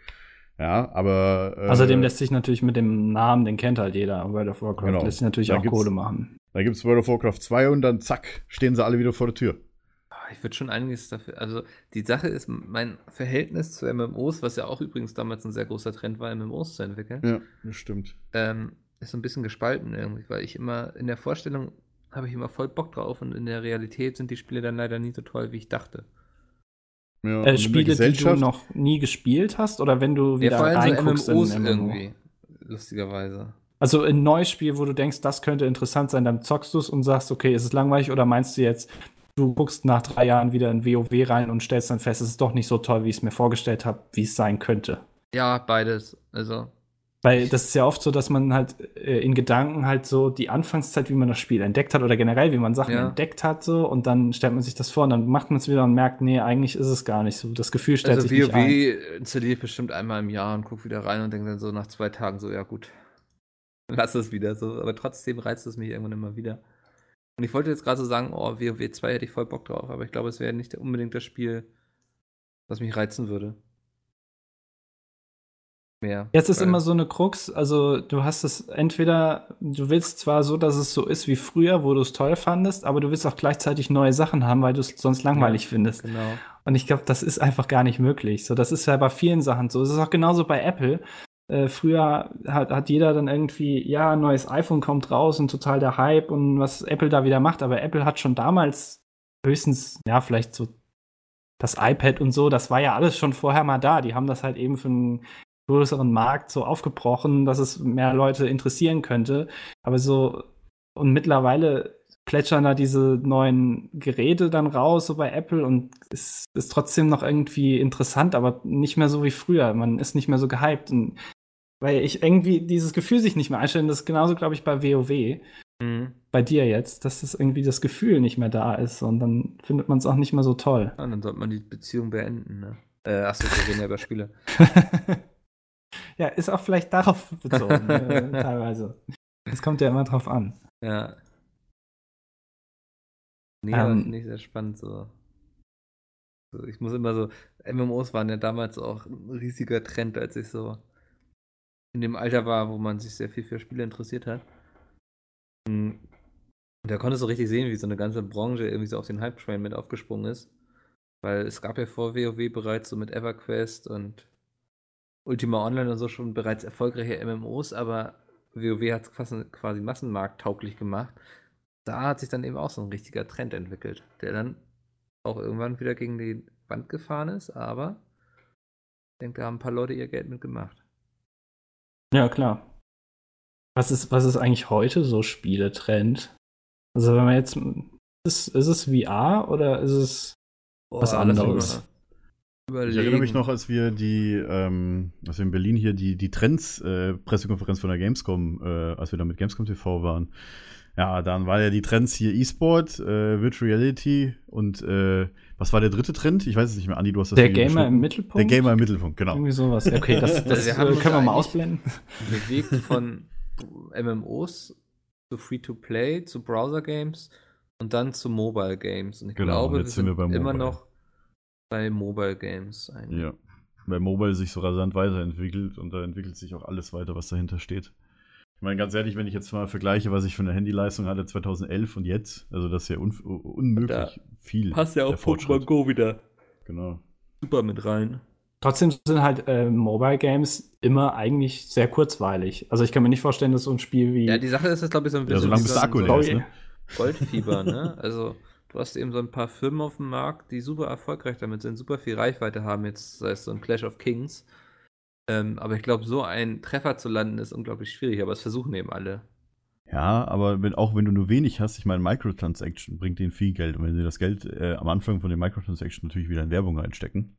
Ja, aber. Äh, Außerdem lässt sich natürlich mit dem Namen, den kennt halt jeder. World of Warcraft Genau. lässt sich natürlich Da auch Kohle machen. Da gibt es World of Warcraft 2 und dann zack, stehen sie alle wieder vor der Tür. Ah, Ich würde schon einiges dafür. Also, die Sache ist, mein Verhältnis zu MMOs, was ja auch übrigens damals ein sehr großer Trend war, MMOs zu entwickeln, Ja, das stimmt. ähm, ist so ein bisschen gespalten irgendwie, weil ich immer in der Vorstellung habe ich immer voll Bock drauf und in der Realität sind die Spiele dann leider nie so toll, wie ich dachte. Ja, Äh, Spiele, die du noch nie gespielt hast oder wenn du Ja, wieder vor allem reinguckst so MMOs in ein MMO? irgendwie, lustigerweise. Also ein neues Spiel, wo du denkst, das könnte interessant sein, dann zockst du es und sagst, okay, ist es langweilig oder meinst du jetzt, du guckst nach drei Jahren wieder in WoW rein und stellst dann fest, es ist doch nicht so toll, wie ich es mir vorgestellt habe, wie es sein könnte. Ja, beides. Also, Weil das ist ja oft so, dass man halt äh, in Gedanken halt so die Anfangszeit, wie man das Spiel entdeckt hat oder generell, wie man Sachen Ja. entdeckt hat, so und dann stellt man sich das vor und dann macht man es wieder und merkt, nee, eigentlich ist es gar nicht so. Das Gefühl stellt also sich nicht ein. WoW installiere ich bestimmt einmal im Jahr und gucke wieder rein und denke dann so nach zwei Tagen so, ja gut, lass es wieder so. Aber trotzdem reizt es mich irgendwann immer wieder. Und ich wollte jetzt gerade so sagen, oh, WoW 2 hätte ich voll Bock drauf, aber ich glaube, es wäre nicht unbedingt das Spiel, was mich reizen würde. Mehr. Jetzt ist immer so eine Krux, also du hast es entweder, du willst zwar so, dass es so ist wie früher, wo du es toll fandest, aber du willst auch gleichzeitig neue Sachen haben, weil du es sonst langweilig Ja, findest. Genau. Und ich glaube, das ist einfach gar nicht möglich. So, das ist ja bei vielen Sachen so. Es ist auch genauso bei Apple. Äh, früher hat, hat jeder dann irgendwie, ja, ein neues iPhone kommt raus und total der Hype und was Apple da wieder macht. Aber Apple hat schon damals höchstens, ja, vielleicht so das iPad und so, das war ja alles schon vorher mal da. Die haben das halt eben für einen größeren Markt so aufgebrochen, dass es mehr Leute interessieren könnte. Aber so, und mittlerweile plätschern da diese neuen Geräte dann raus, so bei Apple, und es ist trotzdem noch irgendwie interessant, aber nicht mehr so wie früher. Man ist nicht mehr so gehypt. Und weil ich irgendwie dieses Gefühl sich nicht mehr einstellen, das ist genauso, glaube ich, bei WoW, Mhm. bei dir jetzt, dass das irgendwie das Gefühl nicht mehr da ist und dann findet man es auch nicht mehr so toll. Ja, dann sollte man die Beziehung beenden, ne? Äh, achso, wir reden ja über Spiele. ja, ist auch vielleicht darauf bezogen, äh, teilweise. Es kommt ja immer drauf an. Ja. Nee, Ähm. ich sehr spannend so. so. Ich muss immer so, MMOs waren ja damals auch ein riesiger Trend, als ich so in dem Alter war, wo man sich sehr viel für Spiele interessiert hat. Und da konntest du richtig sehen, wie so eine ganze Branche irgendwie so auf den Hype-Train mit aufgesprungen ist. Weil es gab ja vor WoW bereits so mit EverQuest und Ultima Online und so schon bereits erfolgreiche MMOs, aber WoW hat es quasi, massenmarkttauglich gemacht. Da hat sich dann eben auch so ein richtiger Trend entwickelt, der dann auch irgendwann wieder gegen die Wand gefahren ist, aber ich denke, da haben ein paar Leute ihr Geld mitgemacht. Ja, klar. Was ist, was ist eigentlich heute so Spieletrend? Also wenn man jetzt, ist, ist es VR oder ist es Was Boah, mich anderes. Überlegen. Ich erinnere mich noch, als wir die, ähm, als wir in Berlin hier die, die Trends-Pressekonferenz von der Gamescom, äh, als wir da mit Gamescom TV waren, Ja, dann war ja die Trends hier E-Sport, äh, Virtual Reality und äh, was war der dritte Trend? Ich weiß es nicht mehr, Andi, du hast das Der Gamer im. Mittelpunkt? Der Gamer im Mittelpunkt, genau. Irgendwie sowas. Okay, das, das Wir haben äh, uns können wir mal ausblenden. bewegt von MMOs zu Free-to-Play, zu Browser-Games und dann zu Mobile-Games. Und ich Genau, glaube, wir jetzt sind sind wir bei immer Mobile. noch bei Mobile-Games. eigentlich. Ja. Weil Mobile sich so rasant weiterentwickelt und da entwickelt sich auch alles weiter, was dahinter steht. Ich meine, ganz ehrlich, wenn ich jetzt mal vergleiche, was ich für eine Handyleistung hatte 2011 und jetzt, also das ist ja un unmöglich viel. Passt ja auch Pokémon Fortschritt. Go wieder Genau. super mit rein. Trotzdem sind halt äh, Mobile Games immer eigentlich sehr kurzweilig. Also ich kann mir nicht vorstellen, dass so ein Spiel wie Ja, die Sache ist jetzt, glaube ich, so ein Ja, bisschen solange wie bis so der ein- Akku so leer ein ist, ne? Goldfieber, ne? Also, du hast eben so ein paar Firmen auf dem Markt, die super erfolgreich damit sind, super viel Reichweite haben, jetzt sei es so ein Clash of Kings. Ähm, aber ich glaube, so einen Treffer zu landen, ist unglaublich schwierig, aber es versuchen eben alle. Ja, aber wenn, auch wenn du nur wenig hast, ich meine, Microtransaction bringt denen viel Geld. Und wenn sie das Geld äh, am Anfang von den Microtransaction natürlich wieder in Werbung reinstecken,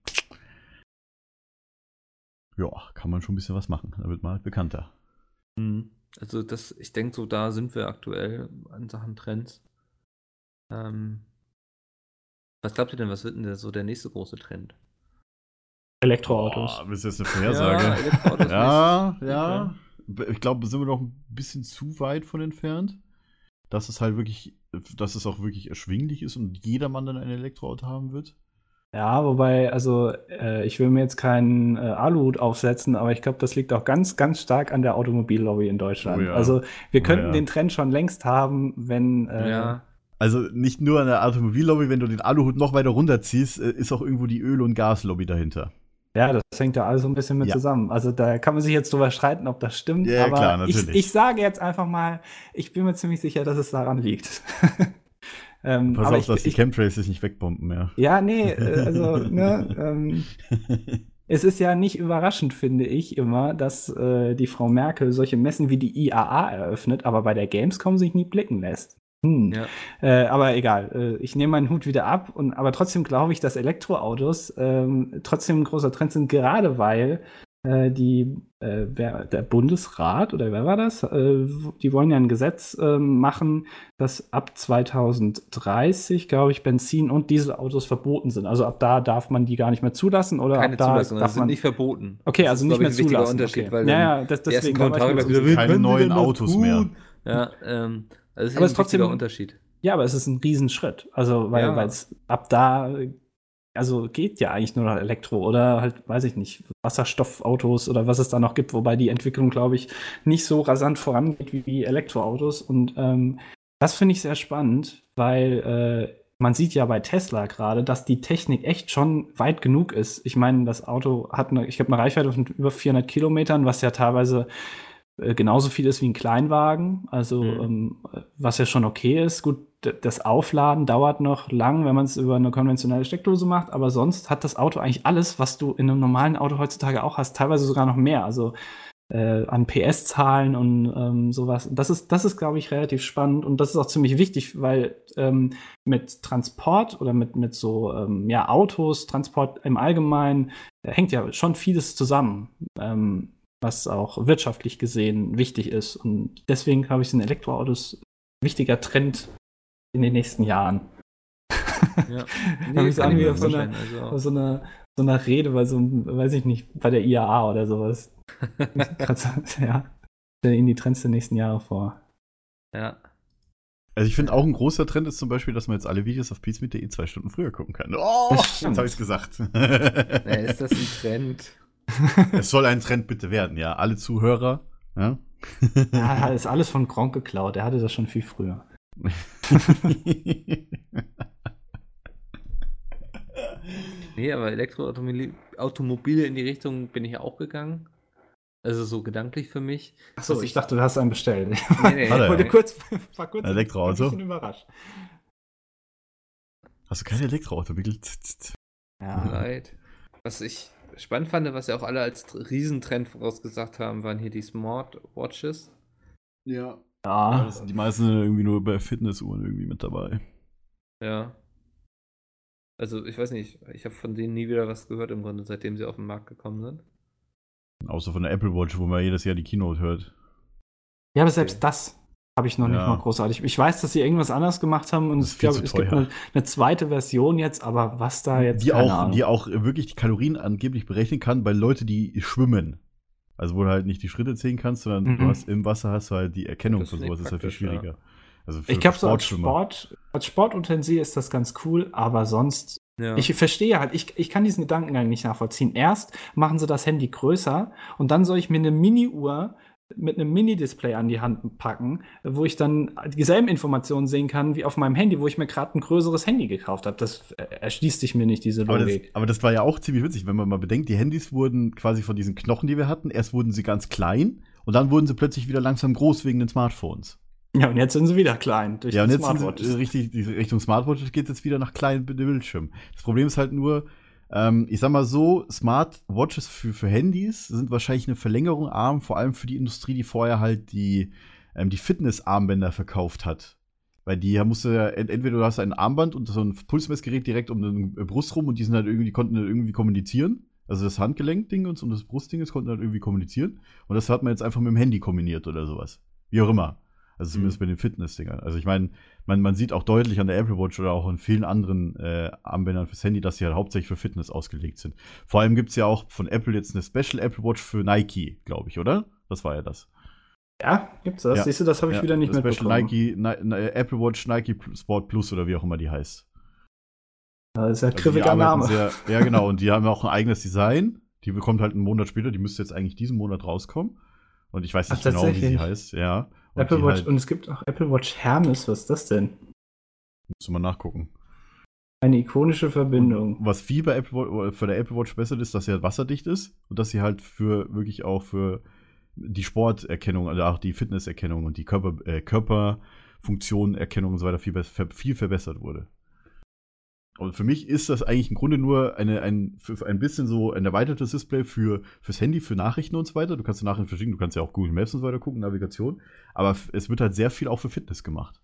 ja, kann man schon ein bisschen was machen. Da wird man halt bekannter. Also, das, ich denke, so da sind wir aktuell an Sachen Trends. Ähm, was glaubt ihr denn, was wird denn der, so der nächste große Trend? Elektroautos. Boah, ist jetzt eine Vorhersage. Ja, Ja, ja. Ich glaube, sind wir noch ein bisschen zu weit von entfernt. Dass es halt wirklich, dass es auch wirklich erschwinglich ist und jedermann dann ein Elektroauto haben wird. Ja, wobei, also äh, ich will mir jetzt keinen äh, Aluhut aufsetzen, aber ich glaube, das liegt auch ganz, ganz stark an der Automobillobby in Deutschland. Oh ja. Also wir Oh könnten ja. den Trend schon längst haben, wenn äh, Ja, Also nicht nur an der Automobillobby, wenn du den Aluhut noch weiter runterziehst, äh, ist auch irgendwo die Öl- und Gaslobby dahinter. Ja, das hängt ja alles so ein bisschen mit Ja. zusammen. Also da kann man sich jetzt drüber streiten, ob das stimmt. Ja, aber klar, ich, natürlich. ich sage jetzt einfach mal, ich bin mir ziemlich sicher, dass es daran liegt. ähm, Pass aber auf, ich, dass die ich, Chemtrails sich nicht wegbomben, ja. ja, nee, äh, also, ne, ähm, es ist ja nicht überraschend, finde ich immer, dass äh, die Frau Merkel solche Messen wie die IAA eröffnet, aber bei der Gamescom sich nie blicken lässt. Hm. ja. Äh, aber egal, äh, ich nehme meinen Hut wieder ab. Und, aber trotzdem glaube ich, dass Elektroautos ähm, trotzdem ein großer Trend sind, gerade weil äh, die, äh, wer, der Bundesrat oder wer war das? Äh, die wollen ja ein Gesetz ähm, machen, dass ab 2030, glaube ich, Benzin- und Dieselautos verboten sind. Also ab da darf man die gar nicht mehr zulassen oder Keine ab da Zulassung, darf das sind man nicht verboten. Okay, Das also ist, nicht mehr ich, zulassen. Unterschied, okay. weil ja, ja, das, deswegen. Keine neuen Autos tun? mehr. Ja, ähm, also das ist Aber ein es ist trotzdem- wichtiger Unterschied. Ja, aber es ist ein Riesenschritt. Also, weil Ja. es ab da, also geht ja eigentlich nur noch Elektro oder halt, weiß ich nicht, Wasserstoffautos oder was es da noch gibt, wobei die Entwicklung, glaube ich, nicht so rasant vorangeht wie, wie Elektroautos. Und ähm, das finde ich sehr spannend, weil äh, man sieht ja bei Tesla gerade, dass die Technik echt schon weit genug ist. Ich meine, das Auto hat eine, ich glaube, eine Reichweite von über 400 Kilometern, was ja teilweise äh, genauso viel ist wie ein Kleinwagen, also Mhm. ähm, was ja schon okay ist. Gut, das Aufladen dauert noch lang, wenn man es über eine konventionelle Steckdose macht, aber sonst hat das Auto eigentlich alles, was du in einem normalen Auto heutzutage auch hast, teilweise sogar noch mehr. Also äh, an PS-Zahlen und ähm, sowas. Das ist, das ist, glaube ich, relativ spannend und das ist auch ziemlich wichtig, weil ähm, mit Transport oder mit, mit so ähm, ja, Autos, Transport im Allgemeinen, da hängt ja schon vieles zusammen, ähm, was auch wirtschaftlich gesehen wichtig ist. Und deswegen, glaube ich, sind Elektroautos ein wichtiger Trend in den nächsten Jahren. Ja. Da hab ich irgendwie von vorstellen, also, so einer so einer Rede bei so einem, weiß ich nicht, bei der IAA oder sowas. So, ja. Stell Ihnen die Trends der nächsten Jahre vor. ja. Also ich finde auch ein großer Trend ist zum Beispiel, dass man jetzt alle Videos auf peacemeet.de zwei Stunden früher gucken kann. Oh, Das jetzt habe ich es gesagt. ja. Ist das ein Trend? es soll ein Trend bitte werden, ja. Alle Zuhörer, ja. Ja, ist alles von Gronk geklaut. Der hatte das schon viel früher. Nee, aber Elektroautomobile Automobile in die Richtung bin ich ja auch gegangen. Also so gedanklich für mich. Achso, ich dachte, du hast einen bestellt. Ich Nee, nee, er. wurde nee. kurz, war kurz Elektroauto? ein bisschen überrascht. Hast du kein Elektroauto? Ja. Leid. Was ich spannend fand, was ja auch alle als Tr- Riesentrend vorausgesagt haben, waren hier die Smartwatches. Ja. ja. Die meisten sind irgendwie nur bei Fitnessuhren irgendwie mit dabei. Ja. Also ich weiß nicht, ich habe von denen nie wieder was gehört im Grunde, seitdem sie auf den Markt gekommen sind. Außer von der Apple Watch, wo man jedes Jahr die Keynote hört. Ja, aber selbst das. Habe ich noch nicht Ja. mal großartig. Ich weiß, dass sie irgendwas anders gemacht haben und glaube, zu es gibt eine, eine zweite Version jetzt, aber was da jetzt die, keine auch, Ahnung. die auch wirklich die Kalorien angeblich berechnen kann bei Leuten, die schwimmen. Also wo du halt nicht die Schritte zählen kannst, sondern Mhm. du hast im Wasser hast du halt die Erkennung klingt sowas, ist halt viel praktisch, ja. schwieriger. Also für ich glaube, so als. Sport, als Sportutensil ist das ganz cool, aber sonst Ja. Ich verstehe halt, ich, ich kann diesen Gedankengang nicht nachvollziehen. Erst machen sie das Handy größer und dann soll ich mir eine Mini-Uhr mit einem Mini-Display an die Hand packen, wo ich dann dieselben Informationen sehen kann wie auf meinem Handy, wo ich mir gerade ein größeres Handy gekauft habe. Das äh, erschließt sich mir nicht, diese aber das, Logik. aber das war ja auch ziemlich witzig, wenn man mal bedenkt, die Handys wurden quasi von diesen Knochen, die wir hatten, erst wurden sie ganz klein und dann wurden sie plötzlich wieder langsam groß wegen den Smartphones. Ja, und jetzt sind sie wieder klein durch Ja, und die sind sie, äh, richtig, Richtung Smartwatches geht jetzt wieder nach kleinen Bi- Bildschirm. Das Problem ist halt nur, ähm, ich sag mal so, Smartwatches für, für Handys sind wahrscheinlich eine Verlängerung arm, vor allem für die Industrie, die vorher halt die, ähm, die Fitnessarmbänder verkauft hat. Weil die musst du ja, ent- entweder du hast ein Armband und so ein Pulsmessgerät direkt um den Brust rum und die sind halt irgendwie, konnten halt irgendwie kommunizieren. Also das Handgelenkding und das Brustding, das konnten halt irgendwie kommunizieren. Und das hat man jetzt einfach mit dem Handy kombiniert oder sowas. Wie auch immer. Also zumindest bei den Fitness-Dingern. Also ich meine, man, man sieht auch deutlich an der Apple Watch oder auch in vielen anderen äh, Armbändern fürs Handy, dass sie halt hauptsächlich für Fitness ausgelegt sind. Vor allem gibt es ja auch von Apple jetzt eine Special Apple Watch für Nike, glaube ich, oder? Das war ja das. ja, gibt's das? Ja. Siehst du, das habe ich Ja, wieder nicht das Special mitbekommen. Nike, Ni Apple Watch Nike Sport Plus oder wie auch immer die heißt. Das ist ein Also griffiger arbeiten Name. Sehr, ja, genau. Und die haben auch ein eigenes Design. Die bekommt halt einen Monat später. Die müsste jetzt eigentlich diesen Monat rauskommen. Und ich weiß nicht Ach, genau, wie sie heißt. Ja. Und Apple Watch, Halt, und es gibt auch Apple Watch Hermes, was ist das denn? du mal nachgucken. Eine ikonische Verbindung. Was viel bei Apple, Wa- für der Apple Watch besser ist, dass sie halt wasserdicht ist und dass sie halt für wirklich auch für die Sporterkennung, also auch die Fitnesserkennung und die Körper, äh, Körperfunktionenerkennung und so weiter viel, viel verbessert wurde. Und für mich ist das eigentlich im Grunde nur eine, ein, für, für ein bisschen so ein erweitertes Display für, fürs Handy, für Nachrichten und so weiter. Du kannst die Nachrichten verschicken, du kannst ja auch Google Maps und so weiter gucken, Navigation. Aber es wird halt sehr viel auch für Fitness gemacht.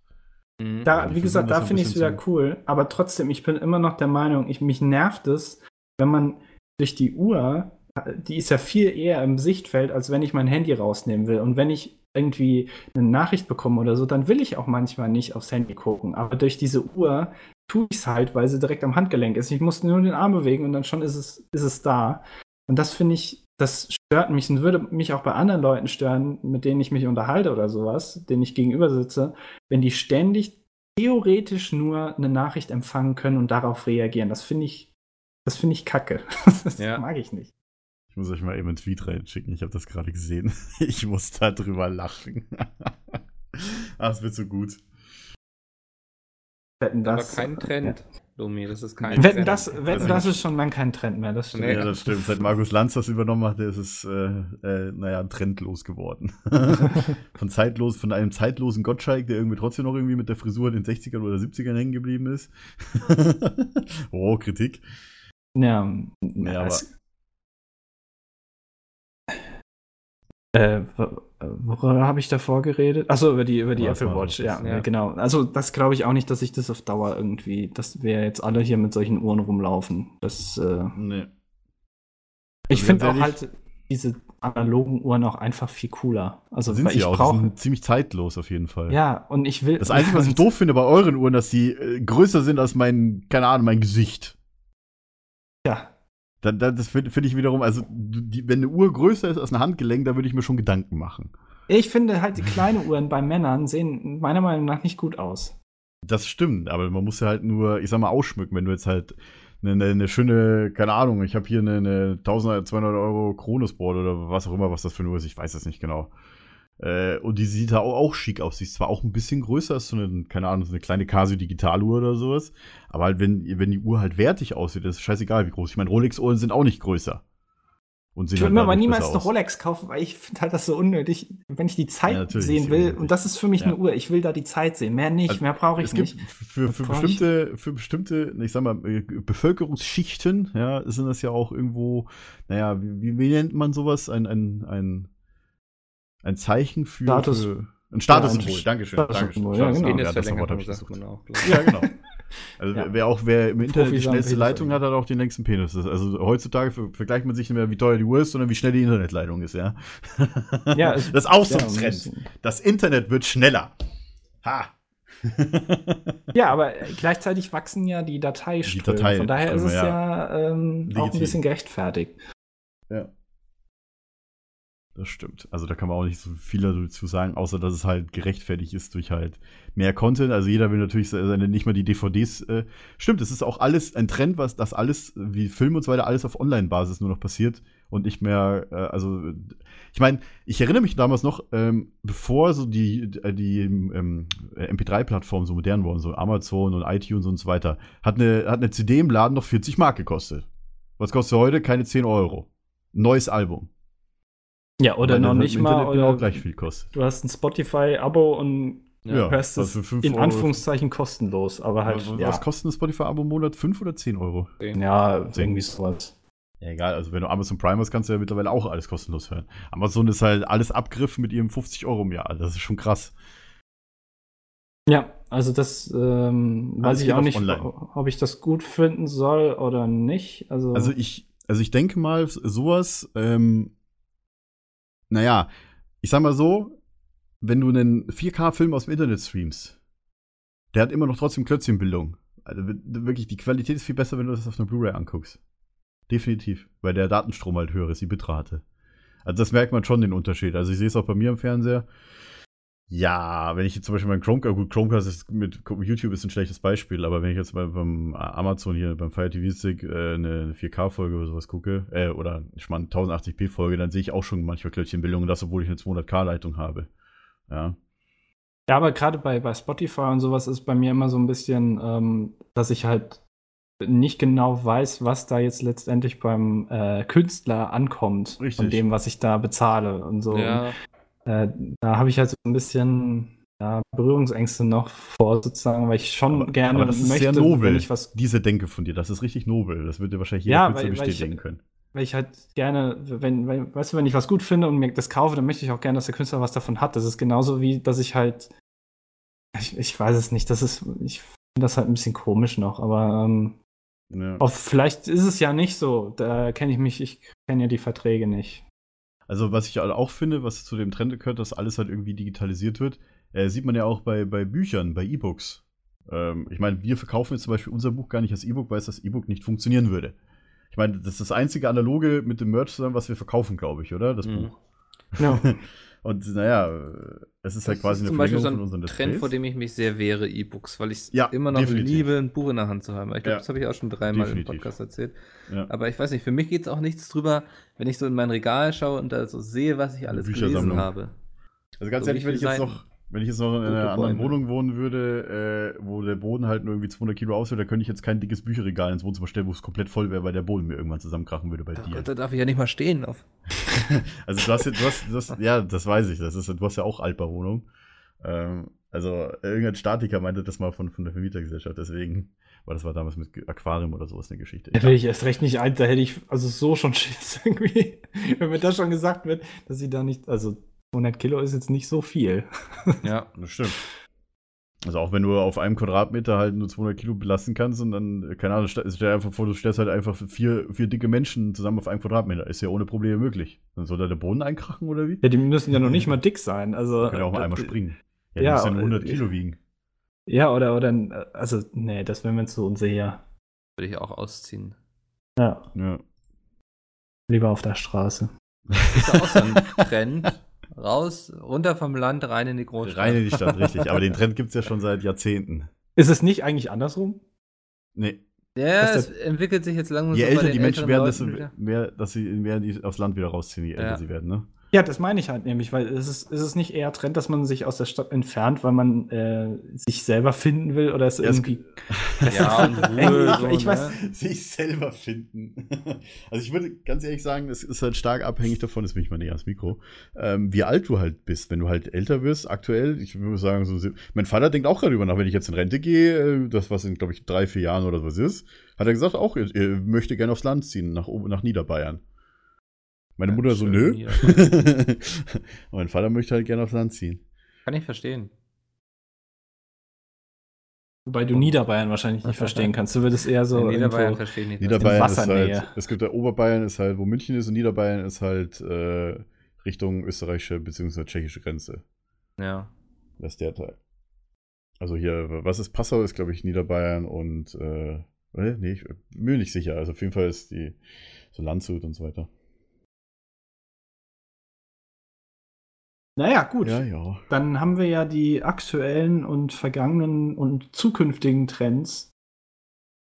Mhm. Da, die wie gesagt, da finde ich es wieder cool. Aber trotzdem, ich bin immer noch der Meinung, ich, mich nervt es, wenn man durch die Uhr, die ist ja viel eher im Sichtfeld, als wenn ich mein Handy rausnehmen will. Und wenn ich irgendwie eine Nachricht bekomme oder so, dann will ich auch manchmal nicht aufs Handy gucken. Aber durch diese Uhr tue ich es halt, weil sie direkt am Handgelenk ist. Ich muss nur den Arm bewegen und dann schon ist es, ist es da. Und das finde ich, das stört mich und würde mich auch bei anderen Leuten stören, mit denen ich mich unterhalte oder sowas, denen ich gegenüber sitze, wenn die ständig theoretisch nur eine Nachricht empfangen können und darauf reagieren. Das finde ich, das finde ich kacke. Das Ja. mag ich nicht. Ich muss euch mal eben einen Tweet reinschicken. Ich habe das gerade gesehen. Ich muss da drüber lachen. ah, es wird so gut. Wetten, Aber das, kein Trend, Lumi, das ist kein Wetten, Trend. das, wetten, das ist schon lang kein Trend mehr. Das stimmt. Nee. Ja, das stimmt. Seit Markus Lanz das übernommen hat, ist es, äh, äh, naja, trendlos geworden. von zeitlos, von einem zeitlosen Gottschalk, der irgendwie trotzdem noch irgendwie mit der Frisur in den 60ern oder 70ern hängen geblieben ist. oh, Kritik. Ja, Ja, aber- es, äh, wo- worüber habe ich davor geredet? Achso, über die, über die Apple Watch, ja, ja. genau. Also, das glaube ich auch nicht, dass ich das auf Dauer irgendwie, dass wir jetzt alle hier mit solchen Uhren rumlaufen. Das, äh, Nee. ich Also finde auch halt diese analogen Uhren auch einfach viel cooler. Also, Sind weil sie ich auch. Die brauche. sind ziemlich zeitlos auf jeden Fall. Ja, und ich will. Das Einzige, was ich doof finde bei euren Uhren, dass sie äh, größer sind als mein, keine Ahnung, mein Gesicht. Ja, Da, da, das finde find ich wiederum, also die, wenn eine Uhr größer ist als ein Handgelenk, da würde ich mir schon Gedanken machen. ich finde halt, die kleinen Uhren bei Männern sehen meiner Meinung nach nicht gut aus. Das stimmt, aber man muss ja halt nur, ich sag mal, ausschmücken, wenn du jetzt halt eine, eine, schöne, keine Ahnung, ich habe hier eine, eine 1200 Euro Chronosport oder was auch immer, was das für eine Uhr ist, ich weiß es nicht genau. Äh, und die sieht da auch, auch schick aus. Sie ist zwar auch ein bisschen größer als so eine, keine Ahnung, so eine kleine Casio Digitaluhr oder sowas, aber halt, wenn, wenn die Uhr halt wertig aussieht, ist scheißegal, wie groß. Ich meine, Rolex-Uhren sind auch nicht größer. Und Ich würde halt mir aber niemals eine. Rolex kaufen, weil ich finde halt das so unnötig, wenn ich die Zeit Ja, ist sehen will. unnötig. Und das ist für mich Ja. eine Uhr. Ich will da die Zeit sehen. Mehr nicht, Also, mehr brauche ich es nicht. für, für, brauch ich? bestimmte, für bestimmte, ich sag mal, äh, Bevölkerungsschichten, ja, sind das ja auch irgendwo, naja, wie, wie- wie nennt man sowas? Ein, ein, ein, ein Zeichen für, Status. für ein Statussymbol. Ja, ein Dankeschön. Statussymbol, Dankeschön. ja, genau. Statussymbol, das Wort Penisverlängerung hab ich sagt gesucht. man auch. Ja, genau. Also Ja. wer auch wer im Internet die Profis haben schnellste Leitung hat, hat auch den längsten Penis. Also heutzutage ver vergleicht man sich nicht mehr, wie teuer die Uhr ist, sondern wie schnell die Internetleitung ist, ja. Ja, es- das ist auch so ja, ein Trend. das- Internet wird schneller. Ha. Ja, aber gleichzeitig wachsen ja die Dateiströme. Datei- Von daher ist es Ströme, ja, ähm, auch ein bisschen gerechtfertigt. Ja. Das stimmt. Also da kann man auch nicht so viel dazu sagen, außer dass es halt gerechtfertigt ist durch halt mehr Content. Also jeder will natürlich seine, nicht mal die DVDs. Äh, stimmt, es ist auch alles ein Trend, was das alles, wie Film und so weiter, alles auf Online-Basis nur noch passiert und nicht mehr, äh, also ich meine, ich erinnere mich damals noch, ähm, bevor so die, äh, die ähm, MP3-Plattformen so modern wurden, so Amazon und iTunes und so weiter, hat eine, hat eine CD im Laden noch 40 Mark gekostet. Was kostet heute? Keine 10 Euro. Neues Album. Ja, oder noch nicht mal. Internet Oder auch gleich viel kostet. Du hast ein Spotify-Abo und Ja, hörst es fünf in Euro- Anführungszeichen kostenlos. Aber halt, was, ja, was kostet ein Spotify-Abo im Monat? 5 oder 10 Euro? ja irgendwie sowas. Ja, egal. Also, wenn du Amazon Prime hast, kannst du ja mittlerweile auch alles kostenlos hören. Amazon ist halt alles Abgriff mit ihrem 50 Euro im Jahr. Das ist schon krass. Ja, also das ähm, weiß ich auch nicht, online. ob ich das gut finden soll oder nicht. Also, Also ich, also ich denke mal, sowas, ähm, naja, ich sag mal so, wenn du einen 4K-Film aus dem Internet streamst, der hat immer noch trotzdem Klötzchenbildung. Also wirklich, die Qualität ist viel besser, wenn du das auf einer Blu-ray anguckst. Definitiv, weil der Datenstrom halt höher ist, die Bitrate. Also das merkt man schon den Unterschied. Also ich sehe es auch bei mir im Fernseher. Ja, wenn ich jetzt zum Beispiel meinen Chromecast, gut, Chromecast ist mit YouTube ist ein schlechtes Beispiel, aber wenn ich jetzt bei, beim Amazon hier beim Fire TV Stick äh, eine 4K-Folge oder sowas gucke, äh, oder ich meine 1080p-Folge, dann sehe ich auch schon manchmal Klötzchenbildung und das, obwohl ich eine 200k-Leitung habe. Ja. Ja, aber gerade bei, bei Spotify und sowas ist bei mir immer so ein bisschen, ähm, dass ich halt nicht genau weiß, was da jetzt letztendlich beim äh, Künstler ankommt Richtig. von dem, was ich da bezahle und so. Ja, Äh, da habe ich halt so ein bisschen ja, Berührungsängste noch vor, sozusagen, weil ich schon Aber- gerne aber das ist möchte, sehr nobel, wenn ich was, diese Denke von dir. Das ist richtig nobel. Das wird dir wahrscheinlich jeder Ja, weil- weil ich- bestätigen können. weil ich halt gerne, wenn, wenn, weißt du, wenn ich was gut finde und mir das kaufe, dann möchte ich auch gerne, dass der Künstler was davon hat. Das ist genauso wie, dass ich halt, ich, ich weiß es nicht, das ist, ich finde das halt ein bisschen komisch noch, aber ähm, Ja. vielleicht ist es ja nicht so. Da kenne ich mich, ich kenne ja die Verträge nicht. Also, was ich halt auch finde, was zu dem Trend gehört, dass alles halt irgendwie digitalisiert wird, äh, sieht man ja auch bei, bei Büchern, bei E-Books. Ähm, ich meine, wir verkaufen jetzt zum Beispiel unser Buch gar nicht als E-Book, weil es das E-Book nicht funktionieren würde. Ich meine, das ist das einzige analoge mit dem Merch zusammen, was wir verkaufen, glaube ich, oder? Das Mhm. Buch. Ja. Und naja, es ist halt das quasi ist eine Verlängerung so von ein unseren Trend, Displays. vor dem ich mich sehr wehre, E-Books, weil ich es Ja, immer noch definitiv. liebe, ein Buch in der Hand zu haben. Ich glaube, Ja. das habe ich auch schon dreimal Definitiv. im Podcast erzählt. Ja. Aber ich weiß nicht, für mich geht es auch nichts drüber, wenn ich so in mein Regal schaue und da so sehe, was ich alles gelesen habe. Also ganz So, ehrlich, wenn ich jetzt noch, wenn ich jetzt noch in Gute einer anderen Bäume. Wohnung wohnen würde, äh, wo der Boden halt nur irgendwie 200 Kilo aushält, dann könnte ich jetzt kein dickes Bücherregal ins Wohnzimmer stellen, wo es komplett voll wäre, weil der Boden mir irgendwann zusammenkrachen würde bei Da, dir. da darf ich ja nicht mal stehen. Auf. Also du hast, ja- du hast, du hast ja, das weiß ich, das ist, du hast ja auch Altbauwohnung. Ähm, also irgendein Statiker meinte das mal von, von der Vermietergesellschaft, deswegen, weil das war damals mit Aquarium oder sowas eine Geschichte. Da will ich erst recht nicht ein, da hätte ich also so schon Schiss irgendwie, wenn mir das schon gesagt wird, dass sie da nicht, also 100 Kilo ist jetzt nicht so viel. Ja. Das stimmt. Also auch wenn du auf einem Quadratmeter halt nur 200 Kilo belasten kannst und dann, äh, keine Ahnung, stell dir einfach vor, du stellst halt einfach vier, vier dicke Menschen zusammen auf einem Quadratmeter. Ist ja ohne Probleme möglich. Dann soll da der Boden einkrachen oder wie? Ja, die müssen ja noch nicht mal dick sein. Also, Kann ja auch mal einmal springen. Ja, ja, ja muss ja nur 100 äh, Kilo wiegen. Ja, oder, oder, also, nee, das wäre mir zu unsicher. Würde ich auch ausziehen. Ja, Ja. lieber auf der Straße. Ist auch so ein Trend. Raus, runter vom Land, rein in die Großstadt. Rein in die Stadt, richtig. Aber den Trend gibt es ja schon seit Jahrzehnten. Ist es nicht eigentlich andersrum? Nee. Ja, es entwickelt sich jetzt langsam Je so bei älter den die Menschen werden, desto mehr, dass sie mehr aufs Land wieder rausziehen, je älter Ja. sie werden, ne? Ja, das meine ich halt nämlich, weil es ist, ist es nicht eher Trend, dass man sich aus der Stadt entfernt, weil man äh, sich selber finden will oder ist Ja, es irgendwie. Ja, in Ruhe, ich, so, ich weiß, ne? sich selber finden. Also ich würde ganz ehrlich sagen, es ist halt stark abhängig davon, das bin ich mal näher ans Mikro, ähm, wie alt du halt bist. Wenn du halt älter wirst, aktuell, ich würde sagen, so, mein Vater denkt auch gerade über nach, wenn ich jetzt in Rente gehe, äh, das was in, glaube ich, drei, vier Jahren oder was ist, hat er gesagt, auch, er, er möchte gerne aufs Land ziehen, nach, oben- nach Niederbayern. Meine Ja, Mutter so, nö. Mein Vater möchte halt gerne aufs Land ziehen. Kann ich verstehen. Wobei du Niederbayern wahrscheinlich nicht verstehen kannst. Du würdest eher so. In Niederbayern irgendwo- verstehe ich nicht. Niederbayern ist halt, es gibt ja Oberbayern ist halt, wo München ist und Niederbayern ist halt äh, Richtung österreichische bzw. tschechische Grenze. Ja. Das ist der Teil. Also hier, was ist Passau, ist glaube ich Niederbayern und äh, nee, ich bin mir nicht sicher. Also auf jeden Fall ist die so Landshut und so weiter. Naja, gut. Ja, ja. Dann haben wir ja die aktuellen und vergangenen und zukünftigen Trends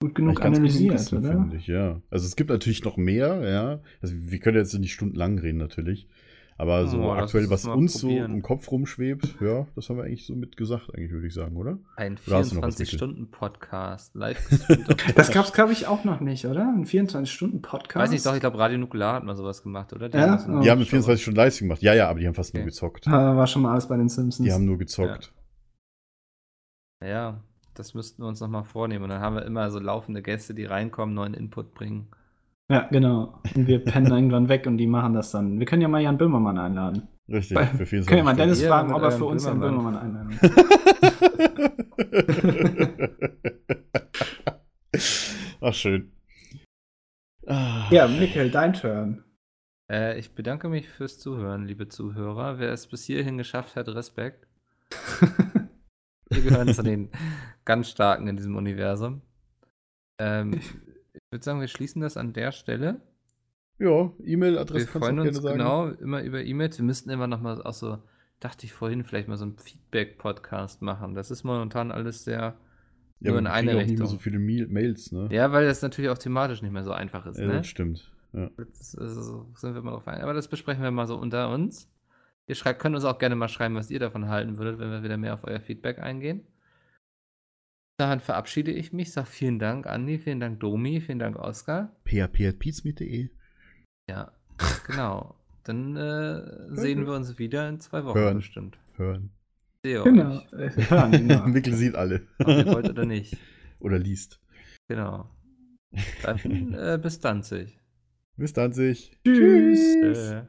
gut genug analysiert, gerissen, oder? ich, ja. Also es gibt natürlich noch mehr, ja. Also wir können jetzt nicht stundenlang reden natürlich. Aber so Oh, aktuell, was uns probieren. so im Kopf rumschwebt, ja, das haben wir eigentlich so mit gesagt, eigentlich würde ich sagen, oder? Ein Oder hast du noch was, Mikkel? 24-Stunden-Podcast. Live gestreamt auf Das Twitch. gab's, glaube ich, auch noch nicht, oder? Ein 24-Stunden-Podcast. Weiß nicht, doch, ich glaube, Radio Nukular hat mal sowas gemacht, oder? Die Ja? haben so Oh. Die haben mit Show. 24 Stunden Leistung gemacht. Ja, ja, aber die haben fast nur Okay. gezockt. Ah, War schon mal alles bei den Simpsons. Die haben nur gezockt. Ja, das müssten wir uns nochmal vornehmen. Und dann haben wir immer so laufende Gäste, die reinkommen, neuen Input bringen. Ja, genau. Und wir pennen irgendwann weg und die machen das dann. Wir können ja mal Jan Böhmermann einladen. Richtig, Bei- für 24 Können ja mal Dennis Ihr fragen, ob er für uns Jan Böhmermann. Einladen Ach, schön. Ah, Ja, Mikkel, dein Turn. Äh, ich bedanke mich fürs Zuhören, liebe Zuhörer. Wer es bis hierhin geschafft hat, Respekt. Wir gehören zu den ganz Starken in diesem Universum. Ähm, ich würde sagen, wir schließen das an der Stelle. Ja, E-Mail-Adresse kannst du freuen auch uns gerne sagen. genau immer über E-Mails. Wir müssten immer noch mal auch so, dachte ich vorhin, vielleicht mal so einen Feedback-Podcast machen. Das ist momentan alles sehr Ja, nur in wir eine kriegen auch nicht mehr Richtung. so viele Mail- Mails, ne? Ja, weil das natürlich auch thematisch nicht mehr so einfach ist. Ja, ne? das stimmt. Ja. Das also, sind wir mal drauf ein. Aber das besprechen wir mal so unter uns. Ihr schreibt, könnt uns auch gerne mal schreiben, was ihr davon halten würdet, wenn wir wieder mehr auf euer Feedback eingehen. Daran verabschiede ich mich, sage vielen Dank, Andi, vielen Dank, Domi, vielen Dank, Oskar. php.peatsmeet.de Ja, genau. Dann äh, sehen wir uns wieder in zwei Wochen Hören. bestimmt. hören. Sehe Genau. euch. Äh, hören, genau. Mikkel sieht alle. Ob ihr wollt oder nicht. Oder liest. Genau. Dann, äh, bis Danzig. Bis dann sich. Tschüss. Tschö.